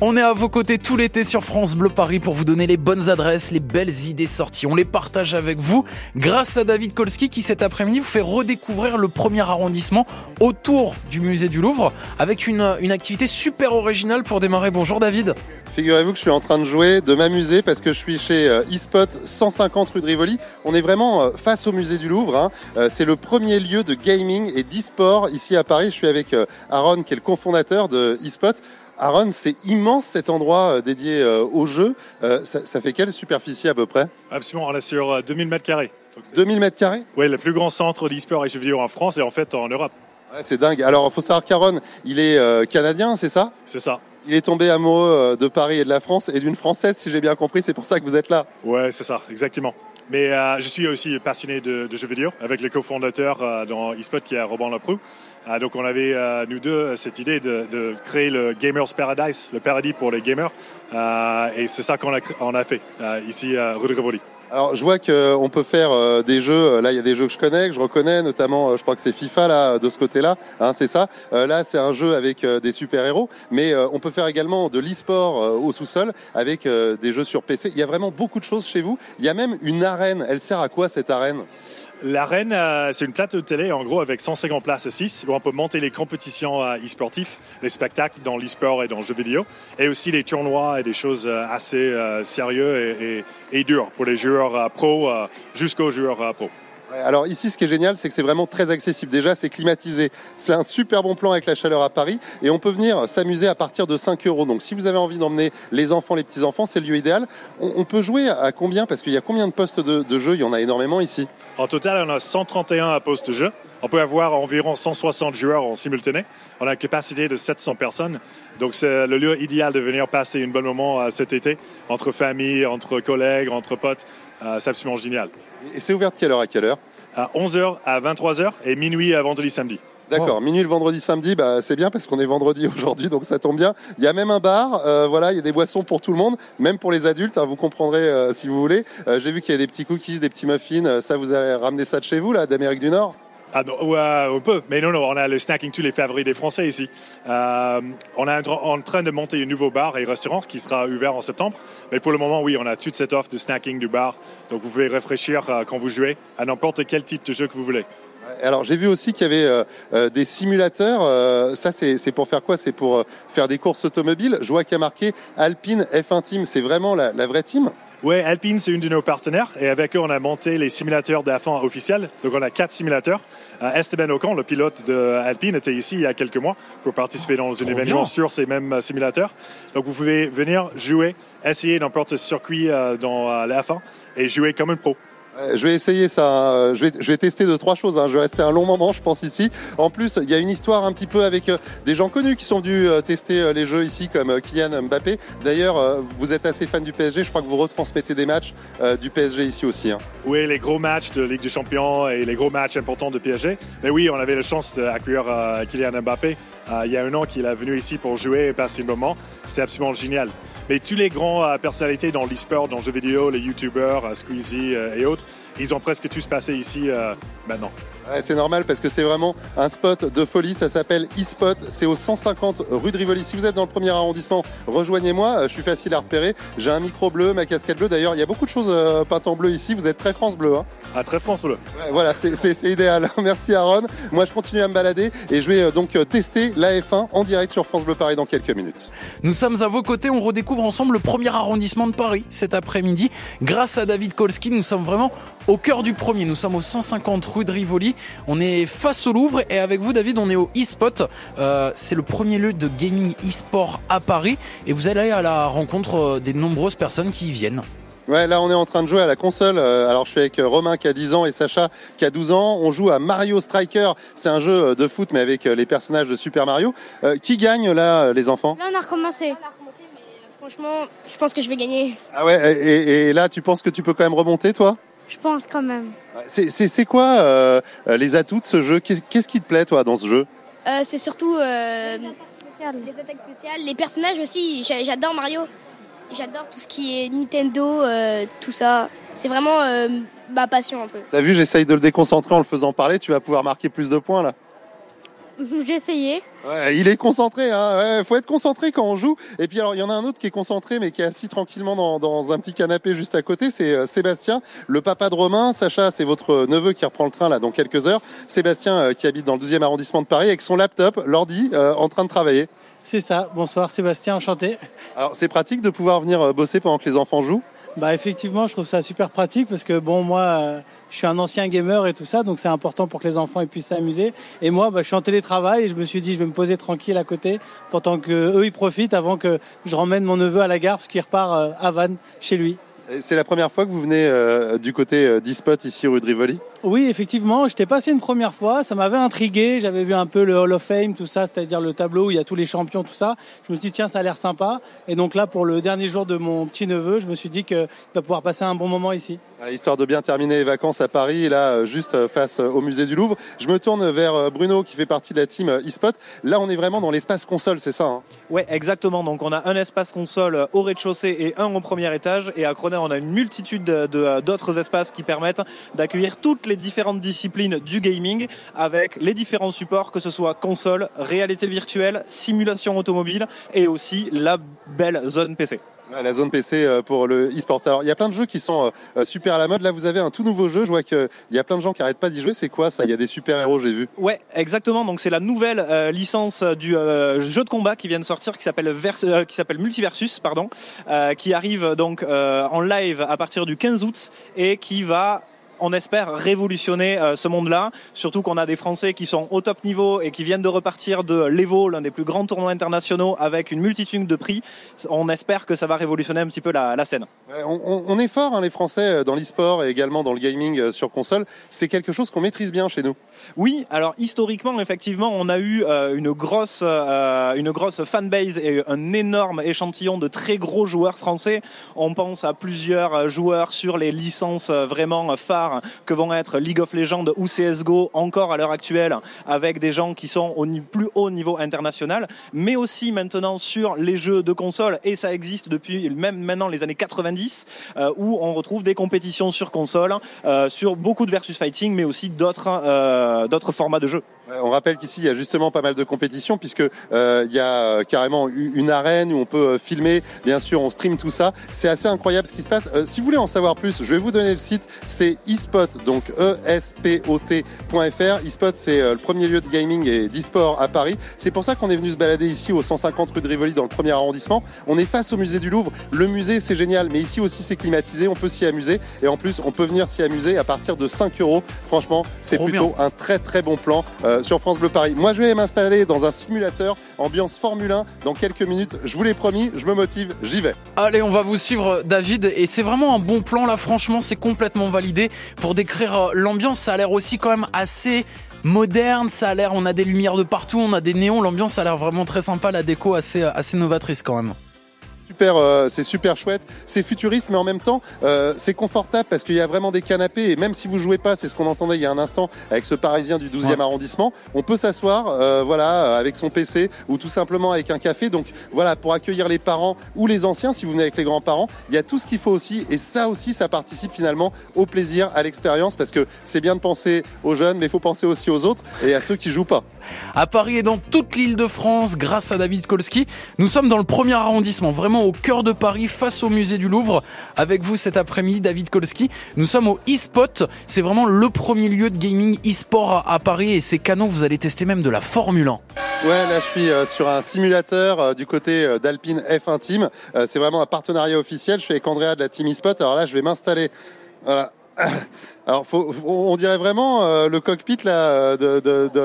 On est à vos côtés tout l'été sur France Bleu Paris pour vous donner les bonnes adresses, les belles idées sorties. On les partage avec vous grâce à David Kolski qui cet après-midi vous fait redécouvrir le premier arrondissement autour du musée du Louvre avec une, activité super originale pour démarrer. Bonjour David. Figurez-vous que je suis en train de jouer, de m'amuser parce que je suis chez euh, eSpot 150 rue de Rivoli. On est vraiment euh, face au musée du Louvre. hein. Euh, C'est le premier lieu de gaming et d'e-sport ici à Paris. Je suis avec Aaron qui est le cofondateur de eSpot. Aaron, c'est immense cet endroit euh, dédié euh, aux jeux. Euh, Ça, ça fait quelle superficie à peu près? Absolument, on est sur euh, 2000 mètres carrés. Donc, c'est- 2000 mètres carrés? Ouais, le plus grand centre d'e-sport et jeux vidéo en France et en fait en Europe. Ouais, C'est dingue. Alors, il faut savoir qu'Aaron, il est euh, canadien, c'est ça? C'est ça. Il est tombé amoureux de Paris et de la France et d'une Française, si j'ai bien compris. C'est pour ça que vous êtes là. Ouais, c'est ça, exactement. Mais euh, je suis aussi passionné de, jeux vidéo avec le cofondateur euh, dans eSpot qui est Robin Leproux. Euh, donc on avait, nous deux, cette idée de, créer le Gamers Paradise, le paradis pour les gamers. Et c'est ça qu'on a, fait ici à rue de Rivoli. Alors, je vois qu'on peut faire euh, des jeux. Là, il y a des jeux que je connais, que je reconnais, notamment, euh, je crois que c'est FIFA là, de ce côté-là. Hein, c'est ça. Euh, là, c'est un jeu avec euh, des super-héros, mais euh, on peut faire également de l'e-sport euh, au sous-sol avec euh, des jeux sur PC. Il y a vraiment beaucoup de choses chez vous. Il y a même une arène. Elle sert à quoi cette arène? L'arène, euh, c'est une plateau de télé, en gros, avec 150 places assises, où on peut monter les compétitions euh, e-sportives, les spectacles dans l'e-sport et dans le jeu vidéo, et aussi les tournois et des choses euh, assez sérieux et, et, dures pour les joueurs euh, jusqu'aux joueurs. Ouais, Alors ici, ce qui est génial, c'est que c'est vraiment très accessible. Déjà, c'est climatisé. C'est un super bon plan avec la chaleur à Paris. Et on peut venir s'amuser à partir de 5 euros. Donc si vous avez envie d'emmener les enfants, les petits-enfants, c'est le lieu idéal. On, peut jouer à combien? Parce qu'il y a combien de postes de, jeu? Il y en a énormément ici. En total, on a 131 à postes de jeu. On peut avoir environ 160 joueurs en simultané. On a une capacité de 700 personnes. Donc, c'est le lieu idéal de venir passer un bon moment euh, cet été, entre famille, entre collègues, entre potes. Euh, c'est absolument génial. Et c'est ouvert de quelle heure à quelle heure À 11h à 23h et minuit à vendredi samedi. D'accord, minuit le vendredi, samedi, bah, c'est bien parce qu'on est vendredi aujourd'hui, donc ça tombe bien. Il y a même un bar, euh, voilà, il y a des boissons pour tout le monde, même pour les adultes, hein, vous comprendrez euh, si vous voulez. Euh, J'ai vu qu'il y a des petits cookies, des petits muffins, ça vous avez ramené ça de chez vous, là, d'Amérique du Nord? Ah ouais, on peut, mais non, non, on a le snacking tous les favoris des Français ici. Euh, on est en tra- en train de monter un nouveau bar et restaurant qui sera ouvert en septembre. Mais pour le moment, oui, on a toute cette offre de snacking du bar. Donc vous pouvez réfléchir euh, quand vous jouez à n'importe quel type de jeu que vous voulez. Alors j'ai vu aussi qu'il y avait euh, des simulateurs, ça c'est pour faire quoi? C'est pour faire des courses automobiles? Je vois qu'il y a marqué Alpine F1 Team, c'est vraiment la, la vraie team? Oui, Alpine, c'est une de nos partenaires. Et avec eux, on a monté les simulateurs d'Af1 officiels. Donc on a quatre simulateurs. Euh, Esteban Ocon, le pilote de Alpine, était ici il y a quelques mois pour participer dans un événement sur ces mêmes simulateurs. Donc vous pouvez venir jouer, essayer n'importe quel circuit euh, dans euh, la F1 et jouer comme un pro. Je vais essayer ça. hein. Je vais, tester deux trois choses. hein. Je vais rester un long moment, je pense ici. En plus, il y a une histoire un petit peu avec euh, des gens connus qui sont venus euh, tester euh, les jeux ici, comme Kylian Mbappé. D'ailleurs, vous êtes assez fan du PSG. Je crois que vous retransmettez des matchs du PSG ici aussi. hein. Oui, les gros matchs de Ligue des Champions et les gros matchs importants de PSG. Mais oui, on avait la chance d'accueillir Kylian Mbappé il y a un an qu'il est venu ici pour jouer et passer un moment. C'est absolument génial. Mais tous les grands euh, personnalités dans l'e-sport, dans le jeu vidéo, les YouTubers, euh, Squeezie euh, et autres, ils ont presque tous passé ici maintenant. Ouais, c'est normal parce que c'est vraiment un spot de folie. Ça s'appelle eSpot. C'est au 150 rue de Rivoli. Si vous êtes dans le premier arrondissement, rejoignez-moi. Euh, Je suis facile à repérer. J'ai un micro bleu, ma casquette bleue. D'ailleurs, il y a beaucoup de choses euh, peintes en bleu ici. Vous êtes très France Bleu. hein. À très France Bleu. Ouais, voilà, c'est- idéal. Merci Aaron. Moi, je continue à me balader et je vais euh, donc tester la F1 en direct sur France Bleu Paris dans quelques minutes. Nous sommes à vos côtés, on redécouvre ensemble le premier arrondissement de Paris cet après-midi. Grâce à David Kolski, nous sommes vraiment au cœur du premier. Nous sommes au 150 rue de Rivoli. On est face au Louvre et avec vous, David, on est au eSpot. Euh, c'est le premier lieu de gaming e-sport à Paris et vous allez à la rencontre euh, des nombreuses personnes qui y viennent. Ouais, là, on est en train de jouer à la console. Euh, Alors, je suis avec Romain qui a 10 ans et Sacha qui a 12 ans. On joue à Mario Striker. C'est un jeu de foot, mais avec les personnages de Super Mario. Euh, qui gagne là, les enfants? Là, on a recommencé. On a recommencé, mais franchement, je pense que je vais gagner. Ah ouais, et, et- et là, tu penses que tu peux quand même remonter, toi? Je pense quand même. C'est- quoi euh, les atouts de ce jeu? Qu'est- Qu'est-ce qui te plaît, toi, dans ce jeu? Euh, c'est surtout euh, les attaques spéciales, les personnages aussi. J'a- J'adore Mario. J'adore tout ce qui est Nintendo, euh, tout ça. C'est vraiment euh, ma passion un peu. T'as vu, j'essaye de le déconcentrer en le faisant parler. Tu vas pouvoir marquer plus de points, là. J'ai essayé. Ouais, il est concentré, hein. faut être concentré quand on joue. Et puis alors, il y en a un autre qui est concentré, mais qui est assis tranquillement dans, un petit canapé juste à côté. C'est euh, Sébastien, le papa de Romain. Sacha, c'est votre neveu qui reprend le train là dans quelques heures. Sébastien, euh, qui habite dans le 12e arrondissement de Paris, avec son laptop, l'ordi, euh, en train de travailler. C'est ça. Bonsoir Sébastien, enchanté. Alors, c'est pratique de pouvoir venir bosser pendant que les enfants jouent? Bah effectivement, je trouve ça super pratique parce que bon, moi je suis un ancien gamer et tout ça, donc c'est important pour que les enfants puissent s'amuser. Et moi, bah, je suis en télétravail et je me suis dit, je vais me poser tranquille à côté pendant que eux ils profitent avant que je ramène mon neveu à la gare parce qu'il repart euh, à Vannes chez lui. C'est la première fois que vous venez euh, du côté euh, d'eSpot ici rue de Rivoli? Oui, effectivement. J'étais passé une première fois. Ça m'avait intrigué. J'avais vu un peu le Hall of Fame, tout ça, c'est-à-dire le tableau où il y a tous les champions, tout ça. Je me suis dit, tiens, ça a l'air sympa. Et donc là, pour le dernier jour de mon petit neveu, je me suis dit qu'il va pouvoir passer un bon moment ici. Histoire de bien terminer les vacances à Paris, là, euh, juste face au musée du Louvre. Je me tourne vers Bruno qui fait partie de la team eSpot. Là, on est vraiment dans l'espace console, c'est ça hein? Ouais, exactement. Donc, on a un espace console au rez-de-chaussée et un au premier étage. Et à Croner, on a une multitude d'autres espaces qui permettent d'accueillir toutes les différentes disciplines du gaming avec les différents supports, que ce soit console, réalité virtuelle, simulation automobile et aussi la belle zone PC. La zone PC euh, pour le e-sport. Alors, il y a plein de jeux qui sont euh, super à la mode. Là, vous avez un tout nouveau jeu. Je vois qu'il y a plein de gens qui n'arrêtent pas d'y jouer. C'est quoi ça? Il y a des super-héros, j'ai vu. Ouais, exactement. Donc, c'est la nouvelle euh, licence du jeu de combat qui vient de sortir, qui s'appelle qui s'appelle Multiversus, pardon, qui arrive donc en live à partir du 15 août et qui va on espère révolutionner euh, ce monde-là, surtout qu'on a des Français qui sont au top niveau et qui viennent de repartir de l'Evo, l'un des plus grands tournois internationaux, avec une multitude de prix. On espère que ça va révolutionner un petit peu la, scène. On, est fort, hein, les Français, euh, dans l'e-sport et également dans le gaming euh, sur console. C'est quelque chose qu'on maîtrise bien chez nous. Oui, alors historiquement, effectivement, on a eu une grosse, une grosse fanbase et un énorme échantillon de très gros joueurs français. On pense à plusieurs joueurs sur les licences vraiment phares que vont être League of Legends ou CSGO encore à l'heure actuelle avec des gens qui sont au plus haut niveau international, mais aussi maintenant sur les jeux de console et ça existe depuis même maintenant les années 90 euh, où on retrouve des compétitions sur console, euh, sur beaucoup de versus fighting, mais aussi d'autres euh, d'autres formats de jeux. On rappelle qu'ici il y a justement pas mal de compétitions puisque il y a carrément une arène où on peut filmer, bien sûr on stream tout ça. C'est assez incroyable ce qui se passe. si vous voulez en savoir plus, je vais vous donner le site. C'est eSpot, donc E-S-P-O-T.fr. eSpot, c'est euh, le premier lieu de gaming et d'e-sport à Paris. C'est pour ça qu'on est venu se balader ici au 150 rue de Rivoli dans le premier arrondissement. On est face au musée du Louvre. Le musée, c'est génial, mais ici aussi, c'est climatisé. On peut s'y amuser. Et en plus, on peut venir s'y amuser à partir de 5 euros. Franchement, c'est plutôt un très très bon plan euh, sur France Bleu Paris. Moi, je vais m'installer dans un simulateur ambiance Formule 1 dans quelques minutes. Je vous l'ai promis, je me motive, j'y vais. Allez, on va vous suivre, David. Et c'est vraiment un bon plan là. Franchement, c'est complètement validé pour décrire euh, l'ambiance. Ça a l'air aussi quand même assez moderne, ça a l'air, on a des lumières de partout, on a des néons, l'ambiance a l'air vraiment très sympa, la déco assez, assez novatrice quand même. Euh, c'est super chouette, c'est futuriste, mais en même temps, euh, c'est confortable parce qu'il y a vraiment des canapés. Et même si vous jouez pas, c'est ce qu'on entendait il y a un instant avec ce Parisien du 12e arrondissement, on peut s'asseoir, euh, voilà, avec son PC ou tout simplement avec un café. Donc voilà, pour accueillir les parents ou les anciens, si vous venez avec les grands-parents, il y a tout ce qu'il faut aussi. Et ça aussi, ça participe finalement au plaisir, à l'expérience, parce que c'est bien de penser aux jeunes, mais il faut penser aussi aux autres et à ceux qui jouent pas. À Paris et dans toute l'île de France, grâce à David Kolski, nous sommes dans le premier arrondissement, vraiment au cœur de Paris, face au musée du Louvre. Avec vous cet après-midi, David Kolski. Nous sommes au eSpot. C'est vraiment le premier lieu de gaming e-sport à Paris et c'est canon. Vous allez tester même de la Formule 1. Ouais, là je suis euh, sur un simulateur euh, du côté euh, d'Alpine F1 Team. C'est vraiment un partenariat officiel. Je suis avec Andrea de la Team eSpot. Alors là, je vais m'installer. Voilà. Alors, on dirait vraiment le cockpit là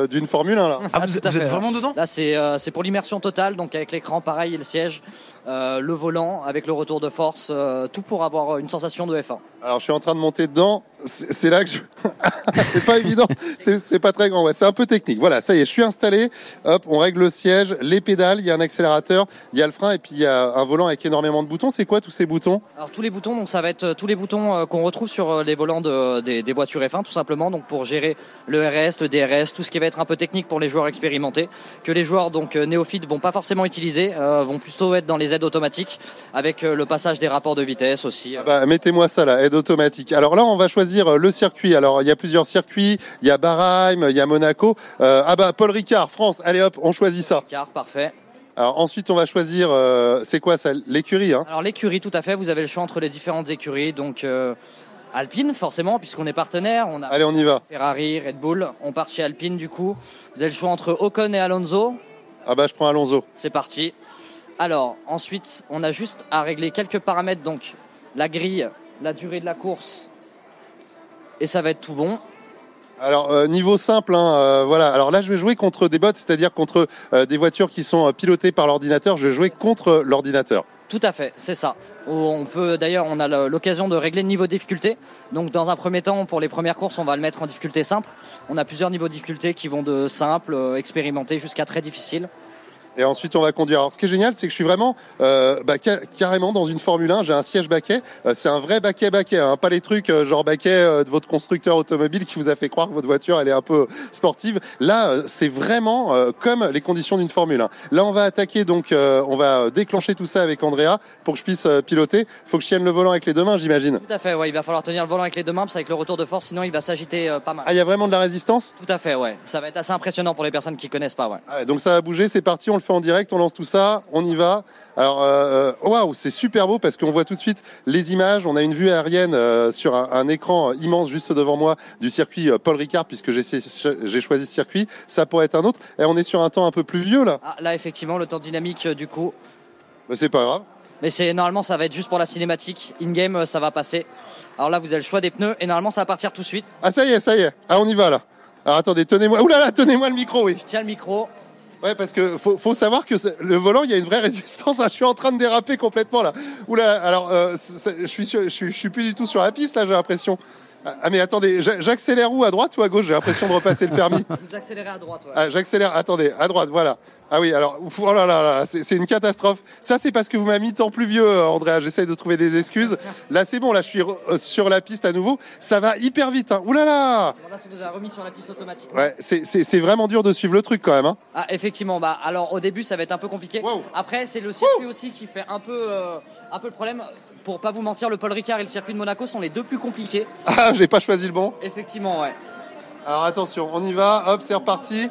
d'une Formule 1 là. Ah, vous, êtes vraiment dedans? Là, c'est pour l'immersion totale, donc avec l'écran pareil et le siège. Euh, le volant avec le retour de force, euh, tout pour avoir une sensation de F1. Alors je suis en train de monter dedans, c'est là que je... c'est pas évident, c'est pas très grand, ouais, c'est un peu technique. Voilà, ça y est, je suis installé, hop, on règle le siège, les pédales, il y a un accélérateur, il y a le frein et puis il y a un volant avec énormément de boutons. C'est quoi tous ces boutons? Alors tous les boutons, donc ça va être tous les boutons euh, qu'on retrouve sur les volants de, des, des voitures F1 tout simplement, donc pour gérer le RS, le DRS, tout ce qui va être un peu technique pour les joueurs expérimentés, que les joueurs donc euh, néophytes vont pas forcément utiliser, euh, vont plutôt être dans les aides automatiques avec euh, le passage des rapports de vitesse aussi. Ah bah, Mettez-moi ça là, aide automatique. Alors là, on va choisir euh, le circuit. Alors il y a plusieurs circuits, il y a Barheim, il y a Monaco. Euh, ah bah Paul Ricard, France, allez hop, on choisit ça. Car parfait. Alors ensuite, on va choisir, euh, c'est quoi ça L'écurie, hein? Alors l'écurie, tout à fait, vous avez le choix entre les différentes écuries, donc euh, Alpine forcément, puisqu'on est partenaire, on a Allez, on y va. Ferrari, Red Bull, on part chez Alpine du coup. Vous avez le choix entre Ocon et Alonso, Ah bah je prends Alonso. c'est parti. Alors ensuite, on a juste à régler quelques paramètres, donc la grille, la durée de la course, et ça va être tout bon. Alors euh, niveau simple, hein, euh, voilà. Alors là, je vais jouer contre des bots, c'est-à-dire contre euh, des voitures qui sont pilotées par l'ordinateur. Je vais jouer contre l'ordinateur. Tout à fait, c'est ça. On peut d'ailleurs, on a l'occasion de régler le niveau de difficulté. Donc, dans un premier temps, pour les premières courses, on va le mettre en difficulté simple. On a plusieurs niveaux de difficulté qui vont de simple, expérimenté, jusqu'à très difficile. Et ensuite, on va conduire. Alors, ce qui est génial, c'est que je suis vraiment euh, bah, ca- carrément dans une Formule 1. J'ai un siège baquet. Euh, c'est un vrai baquet baquet, hein, pas les trucs euh, genre baquet de votre constructeur automobile qui vous a fait croire que votre voiture elle est un peu sportive. Là, c'est vraiment comme les conditions d'une Formule 1. Là, on va attaquer donc, on va déclencher tout ça avec Andrea pour que je puisse piloter. Faut que je tienne le volant avec les deux mains, j'imagine. Tout à fait, ouais, il va falloir tenir le volant avec les deux mains, parce qu'avec le retour de force, sinon il va s'agiter pas mal. Ah, il y a vraiment de la résistance? Tout à fait, ouais. Ça va être assez impressionnant pour les personnes qui connaissent pas, ouais. Ah donc ça va bouger, c'est parti, on le fait en direct, on lance tout ça, on y va. Alors, euh, euh, waouh, c'est super beau parce qu'on voit tout de suite les images. On a une vue aérienne euh, sur un, un écran immense juste devant moi du circuit Paul Ricard puisque j'ai choisi ce circuit. Ça pourrait être un autre. Et on est sur un temps un peu plus vieux là. Ah, là, effectivement, le temps dynamique, euh, du coup. Mais c'est pas grave. Mais c'est normalement, ça va être juste pour la cinématique. In-game, ça va passer. Alors là, vous avez le choix des pneus, et normalement, ça va partir tout de suite. Ah ça y est, ça y est. Ah on y va là. Alors attendez, tenez-moi. Ouh là là, tenez-moi le micro, oui. Je tiens le micro. Ouais, parce que faut, faut savoir que le volant, il y a une vraie résistance. hein. Je suis en train de déraper complètement là. Là, alors euh, je suis, sur- je suis, je suis plus du tout sur la piste là. J'ai l'impression. Ah ah, mais attendez, j'a- j'accélère où à droite ou à gauche? J'ai l'impression de repasser le permis. Vous accélérez à droite, ouais. Ah, j'accélère. Attendez, à droite, voilà. Ah oui, alors, oh là là là, c'est une catastrophe. Ça, c'est parce que vous m'avez mis tant plus vieux, euh, Andrea. J'essaye de trouver des excuses. Là, c'est bon. Là, je suis euh, sur la piste à nouveau. Ça va hyper vite. Hein. Ouh là là ça vous a remis sur la piste automatique. Ouais, c'est- vraiment dur de suivre le truc quand même. Hein. Ah, effectivement, bah, alors au début ça va être un peu compliqué. Wow. Après, c'est le circuit aussi qui fait un peu, euh, un peu le problème. Pour pas vous mentir, le Paul Ricard et le circuit de Monaco sont les deux plus compliqués. Ah, j'ai pas choisi le bon. Effectivement, ouais. Alors attention, on y va, hop, c'est reparti.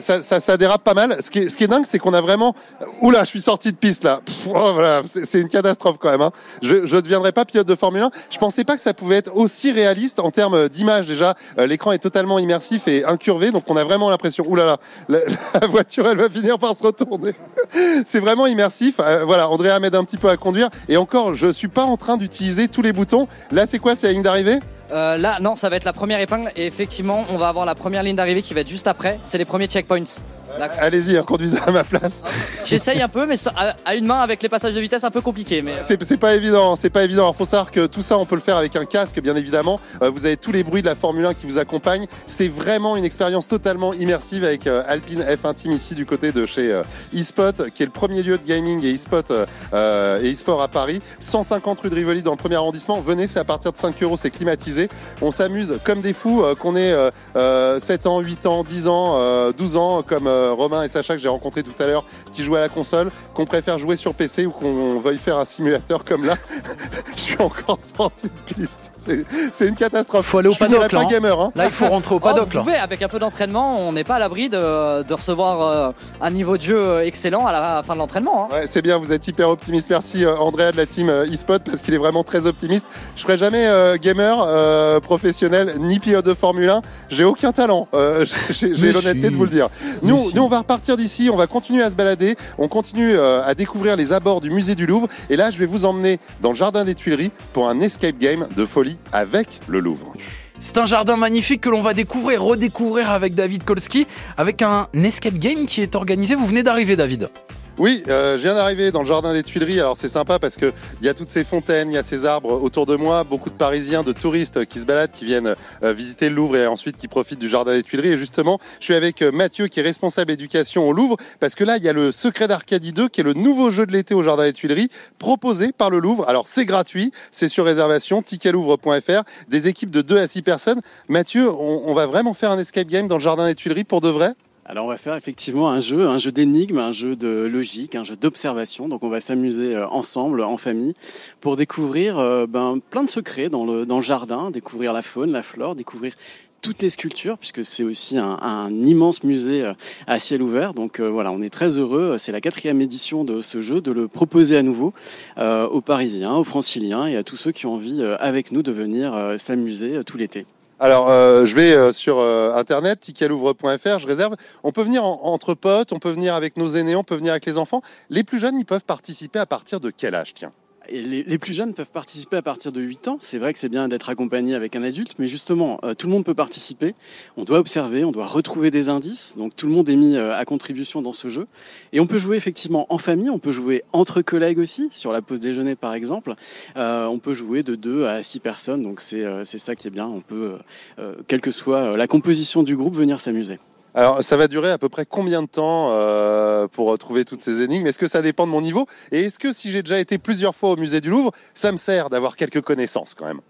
Ça, ça, ça dérape pas mal. Ce qui est, ce qui est dingue, c'est qu'on a vraiment. Oula, je suis sorti de piste là. Oh, voilà, c'est une catastrophe quand même. hein. Je ne deviendrai pas pilote de Formule 1. Je pensais pas que ça pouvait être aussi réaliste en termes d'image. Déjà, Euh, l'écran est totalement immersif et incurvé, donc on a vraiment l'impression. Oula là, la, la voiture, elle va finir par se retourner. c'est vraiment immersif. Euh, voilà, Andrea m'aide un petit peu à conduire. Et encore, je suis pas en train d'utiliser tous les boutons. Là, c'est quoi C'est la ligne d'arrivée? Euh, là, non, ça va être la première épingle. Et effectivement, on va avoir la première ligne d'arrivée qui va être juste après. C'est les premiers checkpoints. Allez-y, hein, conduisez à ma place. J'essaye un peu, mais ça- à, à une main avec les passages de vitesse un peu compliqué. Mais C'est c'est pas évident, c'est pas évident. Alors faut savoir que tout ça, on peut le faire avec un casque, bien évidemment. Euh, vous avez tous les bruits de la Formule 1 qui vous accompagnent. C'est vraiment une expérience totalement immersive avec euh, Alpine F1 Team ici du côté de chez euh, eSpot, qui est le premier lieu de gaming et eSpot euh, euh, et eSport à Paris. 150 rue de Rivoli dans le premier arrondissement. Venez, c'est à partir de 5 euros, c'est climatisé. On s'amuse comme des fous, euh, qu'on ait euh, euh, 7 ans, 8 ans, 10 ans, euh, 12 ans, comme euh, Romain et Sacha que j'ai rencontrés tout à l'heure, qui jouent à la console, qu'on préfère jouer sur PC ou qu'on veuille faire un simulateur comme là. Je suis encore sorti de piste. C'est- une catastrophe. Faut aller au Je paddock, pas là, hein. gamer. Hein. Là, il faut rentrer au Oh, paddock vous pouvez, avec un peu d'entraînement, on n'est pas à l'abri de, de recevoir euh, un niveau de jeu excellent à la fin de l'entraînement. hein. Ouais, c'est bien, vous êtes hyper optimiste. Merci euh, Andrea de la team euh, eSpot parce qu'il est vraiment très optimiste. Je ferai jamais euh, gamer euh, professionnel ni pilote de Formule 1. J'ai aucun talent. Euh, j'ai l'honnêteté si. de vous le dire. Mais Nous, nous, on va repartir d'ici. On va continuer à se balader. On continue euh, à découvrir les abords du musée du Louvre. Et là, je vais vous emmener dans le jardin des Tuileries pour un escape game de folie avec le Louvre. C'est un jardin magnifique que l'on va découvrir, redécouvrir avec David Kolski, avec un escape game qui est organisé. Vous venez d'arriver, David. Oui, euh, je viens d'arriver dans le jardin des Tuileries. Alors c'est sympa parce que il y a toutes ces fontaines, il y a ces arbres autour de moi, beaucoup de Parisiens, de touristes qui se baladent, qui viennent euh, visiter le Louvre et ensuite qui profitent du jardin des Tuileries. Et justement, je suis avec euh, Mathieu qui est responsable éducation au Louvre parce que là il y a le Secret d'Arcadie 2 qui est le nouveau jeu de l'été au jardin des Tuileries proposé par le Louvre. Alors c'est gratuit, c'est sur réservation, ticketlouvre.fr, des équipes de 2 à 6 personnes. Mathieu, on, on va vraiment faire un escape game dans le jardin des Tuileries pour de vrai? Alors on va faire effectivement un jeu, un jeu d'énigmes, un jeu de logique, un jeu d'observation. Donc on va s'amuser euh, ensemble, en famille, pour découvrir euh, ben, plein de secrets dans le, jardin, découvrir la faune, la flore, découvrir toutes les sculptures, puisque c'est aussi un, immense musée euh, à ciel ouvert. Donc voilà, on est très heureux. C'est la quatrième édition de ce jeu, de le proposer à nouveau aux Parisiens, aux Franciliens et à tous ceux qui ont envie, avec nous, de venir s'amuser tout l'été. Alors, euh, je vais euh, sur euh, internet, ticketlouvre.fr, je réserve. On peut venir en, entre potes, on peut venir avec nos aînés, on peut venir avec les enfants. Les plus jeunes, ils peuvent participer à partir de quel âge, tiens? Les, plus jeunes peuvent participer à partir de 8 ans. C'est vrai que c'est bien d'être accompagné avec un adulte, mais justement, euh, tout le monde peut participer. On doit observer, on doit retrouver des indices. Donc tout le monde est mis euh, à contribution dans ce jeu. Et on peut jouer effectivement en famille, on peut jouer entre collègues aussi, sur la pause déjeuner par exemple. Euh, on peut jouer de 2 à 6 personnes, donc c'est ça qui est bien. On peut, quelle que soit la composition du groupe, venir s'amuser. Alors, ça va durer à peu près combien de temps euh, pour trouver toutes ces énigmes? Est-ce que ça dépend de mon niveau? Et est-ce que si j'ai déjà été plusieurs fois au musée du Louvre, ça me sert d'avoir quelques connaissances quand même?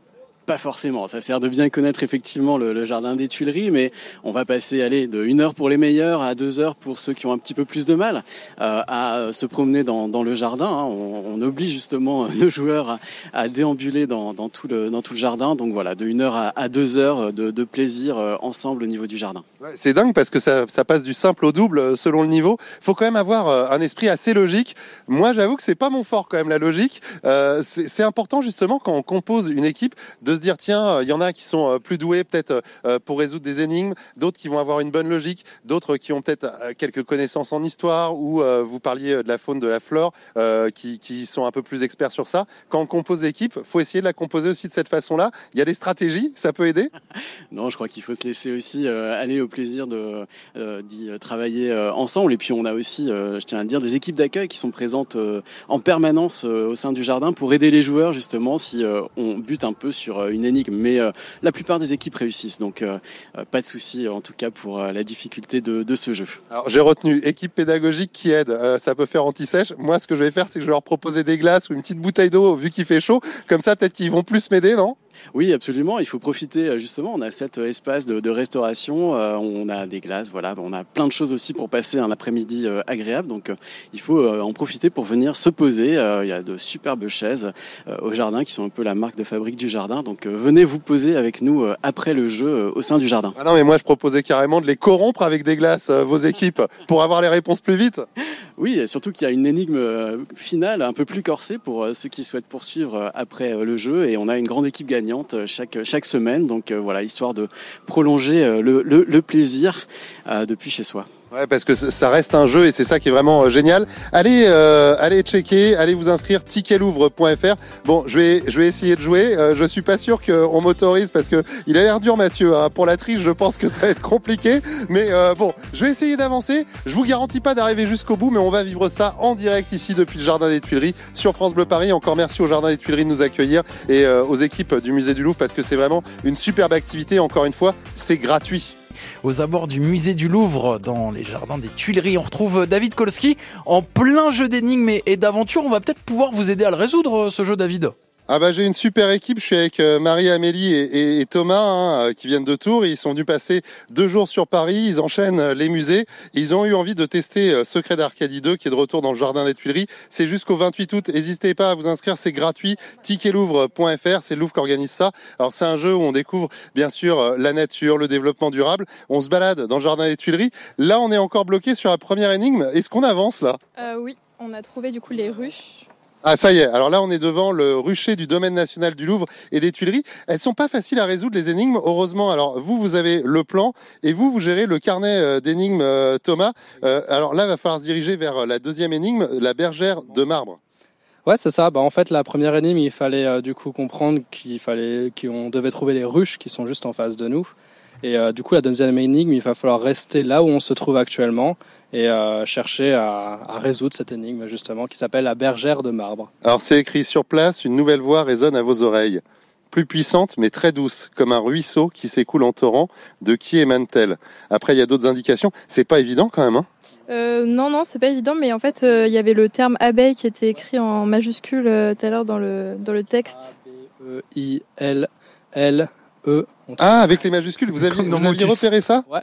Pas forcément. Ça sert de bien connaître effectivement le, le, jardin des Tuileries, mais on va passer aller de une heure pour les meilleurs à deux heures pour ceux qui ont un petit peu plus de mal euh, à se promener dans, dans le jardin. Hein. On, on, oblige justement nos joueurs à, à déambuler dans, dans, tout le, dans tout le jardin. Donc voilà, de une heure à, à deux heures de, de, plaisir euh, ensemble au niveau du jardin. Ouais, C'est dingue parce que ça, ça, passe du simple au double euh, selon le niveau. Il faut quand même avoir un esprit assez logique. Moi, j'avoue que c'est pas mon fort quand même la logique. Euh, c'est important justement quand on compose une équipe de se dire tiens, il y en a qui sont plus doués peut-être pour résoudre des énigmes, d'autres qui vont avoir une bonne logique, d'autres qui ont peut-être quelques connaissances en histoire ou vous parliez de la faune, de la flore, qui, sont un peu plus experts sur ça. Quand on compose l'équipe, faut essayer de la composer aussi de cette façon-là. Il y a des stratégies, ça peut aider? Non, je crois qu'il faut se laisser aussi aller au plaisir de euh, d'y travailler ensemble. Et puis on a aussi, je tiens à dire, des équipes d'accueil qui sont présentes en permanence au sein du jardin pour aider les joueurs justement si on bute un peu sur une énigme. Mais euh, la plupart des équipes réussissent, donc euh, pas de souci en tout cas pour euh, la difficulté de, de, ce jeu. Alors j'ai retenu équipe pédagogique qui aide, ça peut faire anti-sèche. Moi ce que je vais faire c'est que je vais leur proposer des glaces ou une petite bouteille d'eau vu qu'il fait chaud, comme ça peut-être qu'ils vont plus m'aider, non? Oui, absolument. Il faut profiter justement. On a cet espace de, de restauration. Euh, on a des glaces, voilà. On a plein de choses aussi pour passer un après-midi euh, agréable. Donc, euh, il faut en profiter pour venir se poser. il y a de superbes chaises au jardin qui sont un peu la marque de fabrique du jardin. Donc, venez vous poser avec nous après le jeu au sein du jardin. Ah non, mais moi, je proposais carrément de les corrompre avec des glaces, vos équipes, pour avoir les réponses plus vite. Oui, surtout qu'il y a une énigme finale un peu plus corsée pour ceux qui souhaitent poursuivre après le jeu. Et on a une grande équipe gagnante chaque, chaque semaine. Donc voilà, histoire de prolonger le, le, le plaisir depuis chez soi. Ouais, parce que ça reste un jeu et c'est ça qui est vraiment euh, génial. Allez, euh, allez checker, allez vous inscrire ticketlouvre.fr. Bon, je vais, je vais essayer de jouer. Euh, je suis pas sûr qu'on m'autorise parce que il a l'air dur, Mathieu. Hein. Pour la triche, je pense que ça va être compliqué. Mais euh, bon, je vais essayer d'avancer. Je vous garantis pas d'arriver jusqu'au bout, mais on va vivre ça en direct ici depuis le Jardin des Tuileries sur France Bleu Paris. Encore merci au Jardin des Tuileries de nous accueillir et aux équipes du Musée du Louvre parce que c'est vraiment une superbe activité. Encore une fois, c'est gratuit aux abords du musée du Louvre, dans les jardins des Tuileries. On retrouve David Kolski en plein jeu d'énigmes et d'aventures. On va peut-être pouvoir vous aider à le résoudre, ce jeu, David. Ah bah j'ai une super équipe, je suis avec euh, Marie-Amélie et, Thomas hein, euh, qui viennent de Tours. Ils sont venus passer deux jours sur Paris, ils enchaînent euh, les musées. Ils ont eu envie de tester Secret d'Arcadie 2 qui est de retour dans le Jardin des Tuileries. C'est jusqu'au 28 août, n'hésitez pas à vous inscrire, c'est gratuit, ticketlouvre.fr, c'est Louvre qui organise ça. Alors c'est un jeu où on découvre bien sûr la nature, le développement durable. On se balade dans le Jardin des Tuileries. Là on est encore bloqué sur la première énigme. Est-ce qu'on avance là? Euh, Oui, on a trouvé du coup les ruches ah ça y est, alors là on est devant le rucher du domaine national du Louvre et des Tuileries. Elles sont pas faciles à résoudre les énigmes, heureusement. Alors vous, vous avez le plan et vous, vous gérez le carnet d'énigmes Thomas. Euh, alors là, il va falloir se diriger vers la deuxième énigme, la bergère de marbre. Ouais, c'est ça. Bah, en fait, la première énigme, il fallait euh, du coup comprendre qu'il fallait qu'on devait trouver les ruches qui sont juste en face de nous. Et euh, du coup, la deuxième énigme, il va falloir rester là où on se trouve actuellement et euh, chercher à, à résoudre cette énigme justement qui s'appelle la bergère de marbre. Alors c'est écrit sur place, une nouvelle voix résonne à vos oreilles. Plus puissante mais très douce, comme un ruisseau qui s'écoule en torrent. De qui émane-t-elle Après, il y a d'autres indications. C'est pas évident quand même. Hein? Euh, non, non, c'est pas évident, mais en fait, euh, il y avait le terme abeille qui était écrit en majuscule euh, tout à l'heure dans le, dans le texte. E I L L E. ah, avec les majuscules, vous aviez, vous aviez repéré ça? Ouais.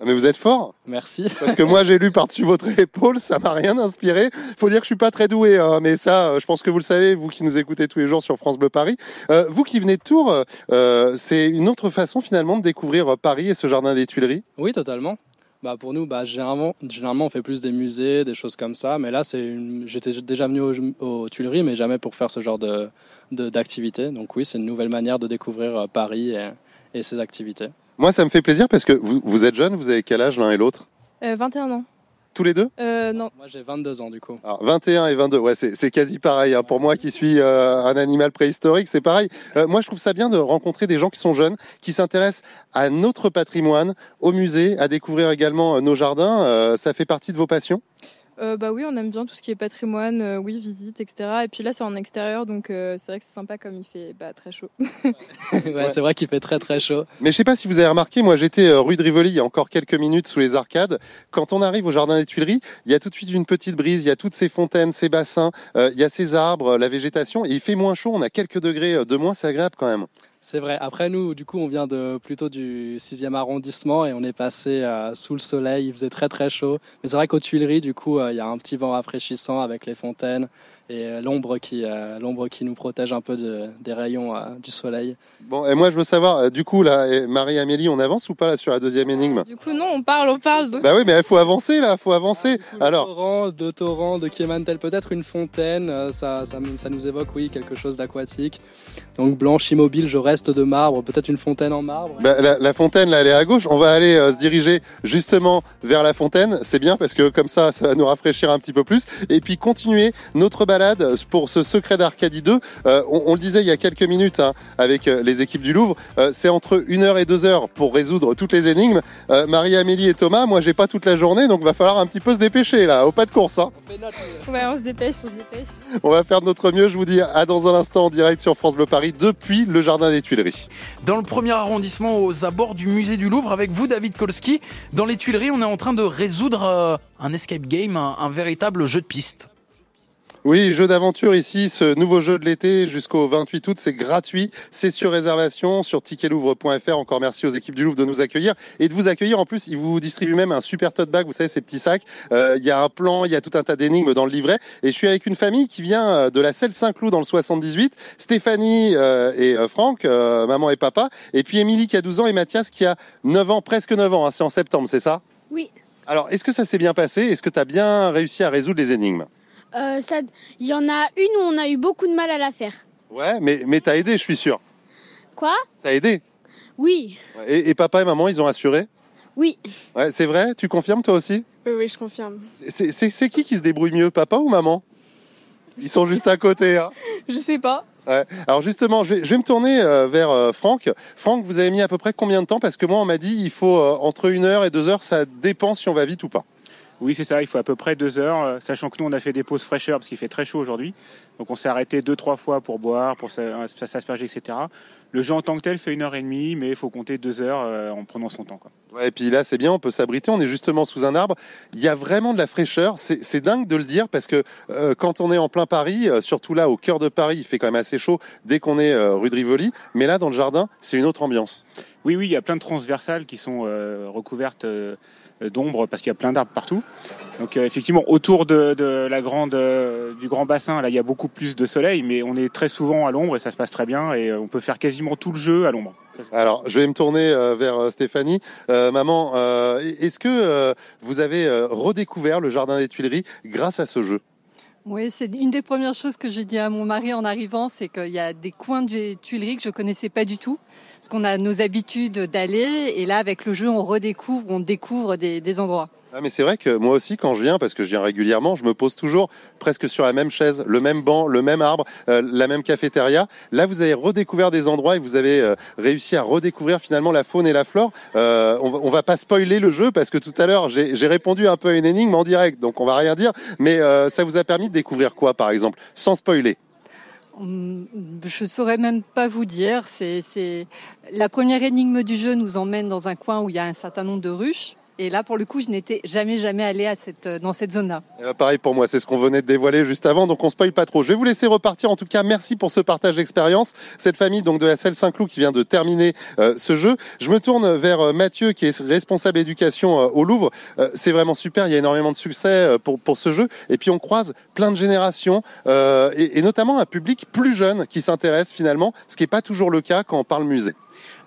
Ah, Mais vous êtes fort Merci. Parce que moi j'ai lu par-dessus votre épaule, ça m'a rien inspiré. Faut dire que je suis pas très doué, hein, mais ça, euh, je pense que vous le savez, vous qui nous écoutez tous les jours sur France Bleu Paris. Euh, vous qui venez de Tours, euh, c'est une autre façon finalement de découvrir Paris et ce jardin des Tuileries. Oui, totalement. Bah, pour nous, bah, généralement, généralement, on fait plus des musées, des choses comme ça. Mais là, c'est une... j'étais déjà venu aux, aux Tuileries, mais jamais pour faire ce genre de, de- d'activité. Donc oui, c'est une nouvelle manière de découvrir Paris et, et ses activités. Moi, ça me fait plaisir parce que vous, vous êtes jeunes, vous avez quel âge l'un et l'autre Euh, 21 ans. Tous les deux Euh, non. Moi, j'ai 22 ans du coup. Alors, 21 et 22, ouais, c'est c'est quasi pareil. hein. Pour moi qui suis euh, un animal préhistorique, c'est pareil. Euh, moi, je trouve ça bien de rencontrer des gens qui sont jeunes, qui s'intéressent à notre patrimoine, au musée, à découvrir également euh, nos jardins. Euh, ça fait partie de vos passions? Euh, bah oui, on aime bien tout ce qui est patrimoine, euh, oui, visite, etc. Et puis là, c'est en extérieur, donc euh, c'est vrai que c'est sympa comme il fait bah, très chaud. ouais, C'est vrai qu'il fait très très chaud. Mais je sais pas si vous avez remarqué, moi j'étais euh, rue de Rivoli il y a encore quelques minutes sous les arcades. Quand on arrive au jardin des Tuileries, il y a tout de suite une petite brise, il y a toutes ces fontaines, ces bassins, euh, il y a ces arbres, la végétation, et il fait moins chaud, on a quelques degrés de moins, c'est agréable quand même. C'est vrai. Après, nous, du coup, on vient de, plutôt du 6e arrondissement et on est passé euh, sous le soleil. Il faisait très très chaud. Mais c'est vrai qu'aux Tuileries, du coup, euh, il y a un petit vent rafraîchissant avec les fontaines et euh, l'ombre qui, euh, l'ombre qui nous protège un peu de- des rayons euh, du soleil. Bon, et moi je veux savoir, euh, du coup là, Marie-Amélie, on avance ou pas là sur la deuxième énigme Du coup, non, on parle, on parle. donc- Bah oui, mais il faut avancer là, faut avancer. Alors, Torrent, de torrent, de qui émane-t-elle peut-être une fontaine euh, ça, ça, ça nous évoque, oui, quelque chose d'aquatique. Donc blanche, immobile, je reste de marbre, peut-être une fontaine en marbre? bah, la, la fontaine là, elle est à gauche. On va aller euh, se diriger justement vers la fontaine. C'est bien parce que comme ça, ça va nous rafraîchir un petit peu plus. Et puis continuer notre balade pour ce secret d'Arcadie 2. Euh, on, on le disait il y a quelques minutes hein, avec euh, les équipes du Louvre. euh, c'est entre une heure et deux heures pour résoudre toutes les énigmes. Euh, Marie-Amélie et Thomas, moi j'ai pas toute la journée, donc va falloir un petit peu se dépêcher là, au pas de course. Hein. Ouais, on se dépêche, on se dépêche. On va faire de notre mieux. Je vous dis à dans un instant en direct sur France Bleu Paris depuis le jardin des Dans le premier arrondissement, aux abords du musée du Louvre, avec vous, David Kolski. Dans les Tuileries, on est en train de résoudre euh, un escape game, un, un véritable jeu de piste. Oui, jeu d'aventure ici, ce nouveau jeu de l'été jusqu'au 28 août, c'est gratuit, c'est sur réservation sur ticketlouvre.fr. Encore merci aux équipes du Louvre de nous accueillir et de vous accueillir. En plus, ils vous distribuent même un super tote bag, vous savez, ces petits sacs. Euh, Il y a un plan, il y a tout un tas d'énigmes dans le livret. Et je suis avec une famille qui vient euh, de la Selle Saint-Cloud dans le 78. Stéphanie euh, et euh, Franck, euh, maman et papa. Et puis Émilie qui a 12 ans et Mathias qui a 9 ans, presque 9 ans. hein. c'est en septembre, c'est ça? Oui. Alors, est-ce que ça s'est bien passé? Est-ce que tu as bien réussi à résoudre les énigmes? Euh, ça- Il y en a une où on a eu beaucoup de mal à la faire. Ouais, mais, mais t'as aidé, je suis sûr. Quoi? T'as aidé? Oui. Et, et papa et maman, ils ont assuré? Oui. Ouais, c'est vrai? Tu confirmes toi aussi? Oui, oui, je confirme. C'est qui qui se débrouille mieux, papa ou maman? Ils sont juste à côté. Hein. Je sais pas. Ouais. Alors justement, je vais, je vais me tourner euh, vers euh, Franck. Franck, vous avez mis à peu près combien de temps? Parce que moi, on m'a dit il faut euh, entre une heure et deux heures, ça dépend si on va vite ou pas. Oui, c'est ça, il faut à peu près deux heures, euh, sachant que nous, on a fait des pauses fraîcheur parce qu'il fait très chaud aujourd'hui. Donc on s'est arrêté deux, trois fois pour boire, pour s'a- s'asperger, etc. Le jeu en tant que tel fait une heure et demie, mais il faut compter deux heures euh, en prenant son temps. Quoi. Ouais, et puis là, c'est bien, on peut s'abriter, on est justement sous un arbre. Il y a vraiment de la fraîcheur, c'est dingue de le dire parce que euh, quand on est en plein Paris, euh, surtout là au cœur de Paris, il fait quand même assez chaud dès qu'on est euh, rue de Rivoli, mais là dans le jardin, c'est une autre ambiance. Oui, oui, il y a plein de transversales qui sont euh, recouvertes euh, d'ombre parce qu'il y a plein d'arbres partout. Donc euh, effectivement, autour de, de la grande, euh, du grand bassin, là, il y a beaucoup plus de soleil, mais on est très souvent à l'ombre et ça se passe très bien et euh, on peut faire quasiment tout le jeu à l'ombre. Alors, je vais me tourner euh, vers euh, Stéphanie. Euh, maman, euh, est-ce que euh, vous avez euh, redécouvert le jardin des Tuileries grâce à ce jeu? Oui, c'est une des premières choses que j'ai dit à mon mari en arrivant, c'est qu'il y a des coins de Tuileries que je connaissais pas du tout, parce qu'on a nos habitudes d'aller, et là, avec le jeu, on redécouvre, on découvre des, des endroits. Ah, mais c'est vrai que moi aussi, quand je viens, parce que je viens régulièrement, je me pose toujours presque sur la même chaise, le même banc, le même arbre, euh, la même cafétéria. Là, vous avez redécouvert des endroits et vous avez euh, réussi à redécouvrir finalement la faune et la flore. Euh, on, va, va pas spoiler le jeu parce que tout à l'heure, j'ai répondu un peu à une énigme en direct, donc on va rien dire. Mais ça vous a permis de découvrir quoi, par exemple, sans spoiler? Hum, Je saurais même pas vous dire. C'est la première énigme du jeu nous emmène dans un coin où il y a un certain nombre de ruches. Et là, pour le coup, je n'étais jamais jamais allé à cette dans cette zone-là. Eh ben, pareil pour moi, c'est ce qu'on venait de dévoiler juste avant, donc on spoil pas trop. Je vais vous laisser repartir. En tout cas, merci pour ce partage d'expérience. Cette famille donc de la Selle Saint-Cloud qui vient de terminer euh, ce jeu. Je me tourne vers euh, Mathieu qui est responsable éducation euh, au Louvre. Euh, c'est vraiment super. Il y a énormément de succès euh, pour pour ce jeu. Et puis on croise plein de générations euh, et, et notamment un public plus jeune qui s'intéresse finalement, ce qui n'est pas toujours le cas quand on parle musée.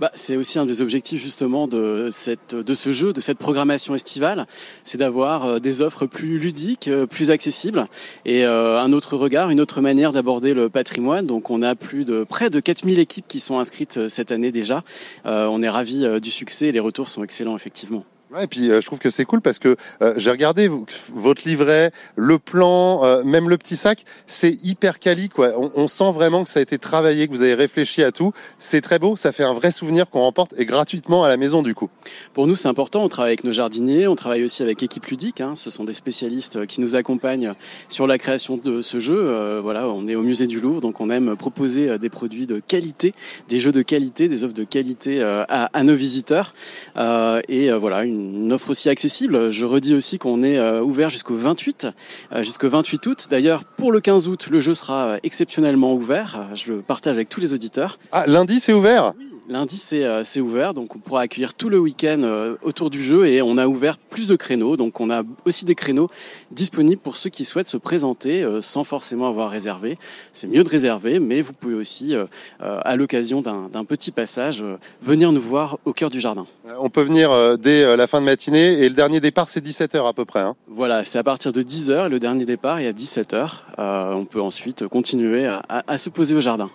Bah, c'est aussi un des objectifs justement de, cette, de ce jeu, de cette programmation estivale, c'est d'avoir euh, des offres plus ludiques, euh, plus accessibles et euh, un autre regard, une autre manière d'aborder le patrimoine. Donc on a plus de près de 4000 équipes qui sont inscrites cette année déjà. On est ravis du succès et les retours sont excellents effectivement. Et puis euh, je trouve que c'est cool parce que euh, j'ai regardé votre livret, le plan, euh, même le petit sac, c'est hyper quali. On, sent vraiment que ça a été travaillé, que vous avez réfléchi à tout. C'est très beau, ça fait un vrai souvenir qu'on remporte et gratuitement à la maison du coup. Pour nous, c'est important. On travaille avec nos jardiniers, on travaille aussi avec Équipe Ludique. hein. Ce sont des spécialistes qui nous accompagnent sur la création de ce jeu. Voilà, on est au musée du Louvre, donc on aime proposer des produits de qualité, des jeux de qualité, des offres de qualité à, à nos visiteurs. Et voilà, une, une offre aussi accessible. Je redis aussi qu'on est euh, ouvert jusqu'au 28, euh, jusqu'au 28 août. D'ailleurs, pour le 15 août, le jeu sera euh, exceptionnellement ouvert. Je le partage avec tous les auditeurs. Ah, lundi c'est ouvert? Lundi, c'est euh, c'est ouvert, donc on pourra accueillir tout le week-end euh, autour du jeu et on a ouvert plus de créneaux. Donc on a aussi des créneaux disponibles pour ceux qui souhaitent se présenter euh, sans forcément avoir réservé. C'est mieux de réserver, mais vous pouvez aussi, à l'occasion d'un petit passage, venir nous voir au cœur du jardin. On peut venir dès la fin de matinée et le dernier départ c'est 17h à peu près. hein. Voilà, c'est à partir de 10h et le dernier départ est à 17h. Euh, on peut ensuite continuer à, à- à se poser au jardin.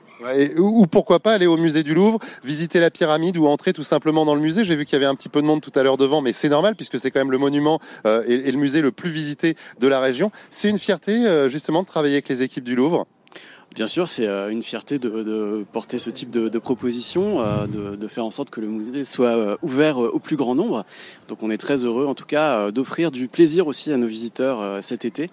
Ou, ou pourquoi pas aller au musée du Louvre, visiter la pyramide ou entrer tout simplement dans le musée. J'ai vu qu'il y avait un petit peu de monde tout à l'heure devant, mais c'est normal puisque c'est quand même le monument euh, et, et le musée le plus visité de la région. C'est une fierté euh, justement de travailler avec les équipes du Louvre. Bien sûr, c'est euh, une fierté de, de porter ce type de, de proposition, euh, de, de faire en sorte que le musée soit euh, ouvert au plus grand nombre. Donc on est très heureux en tout cas d'offrir du plaisir aussi à nos visiteurs cet été.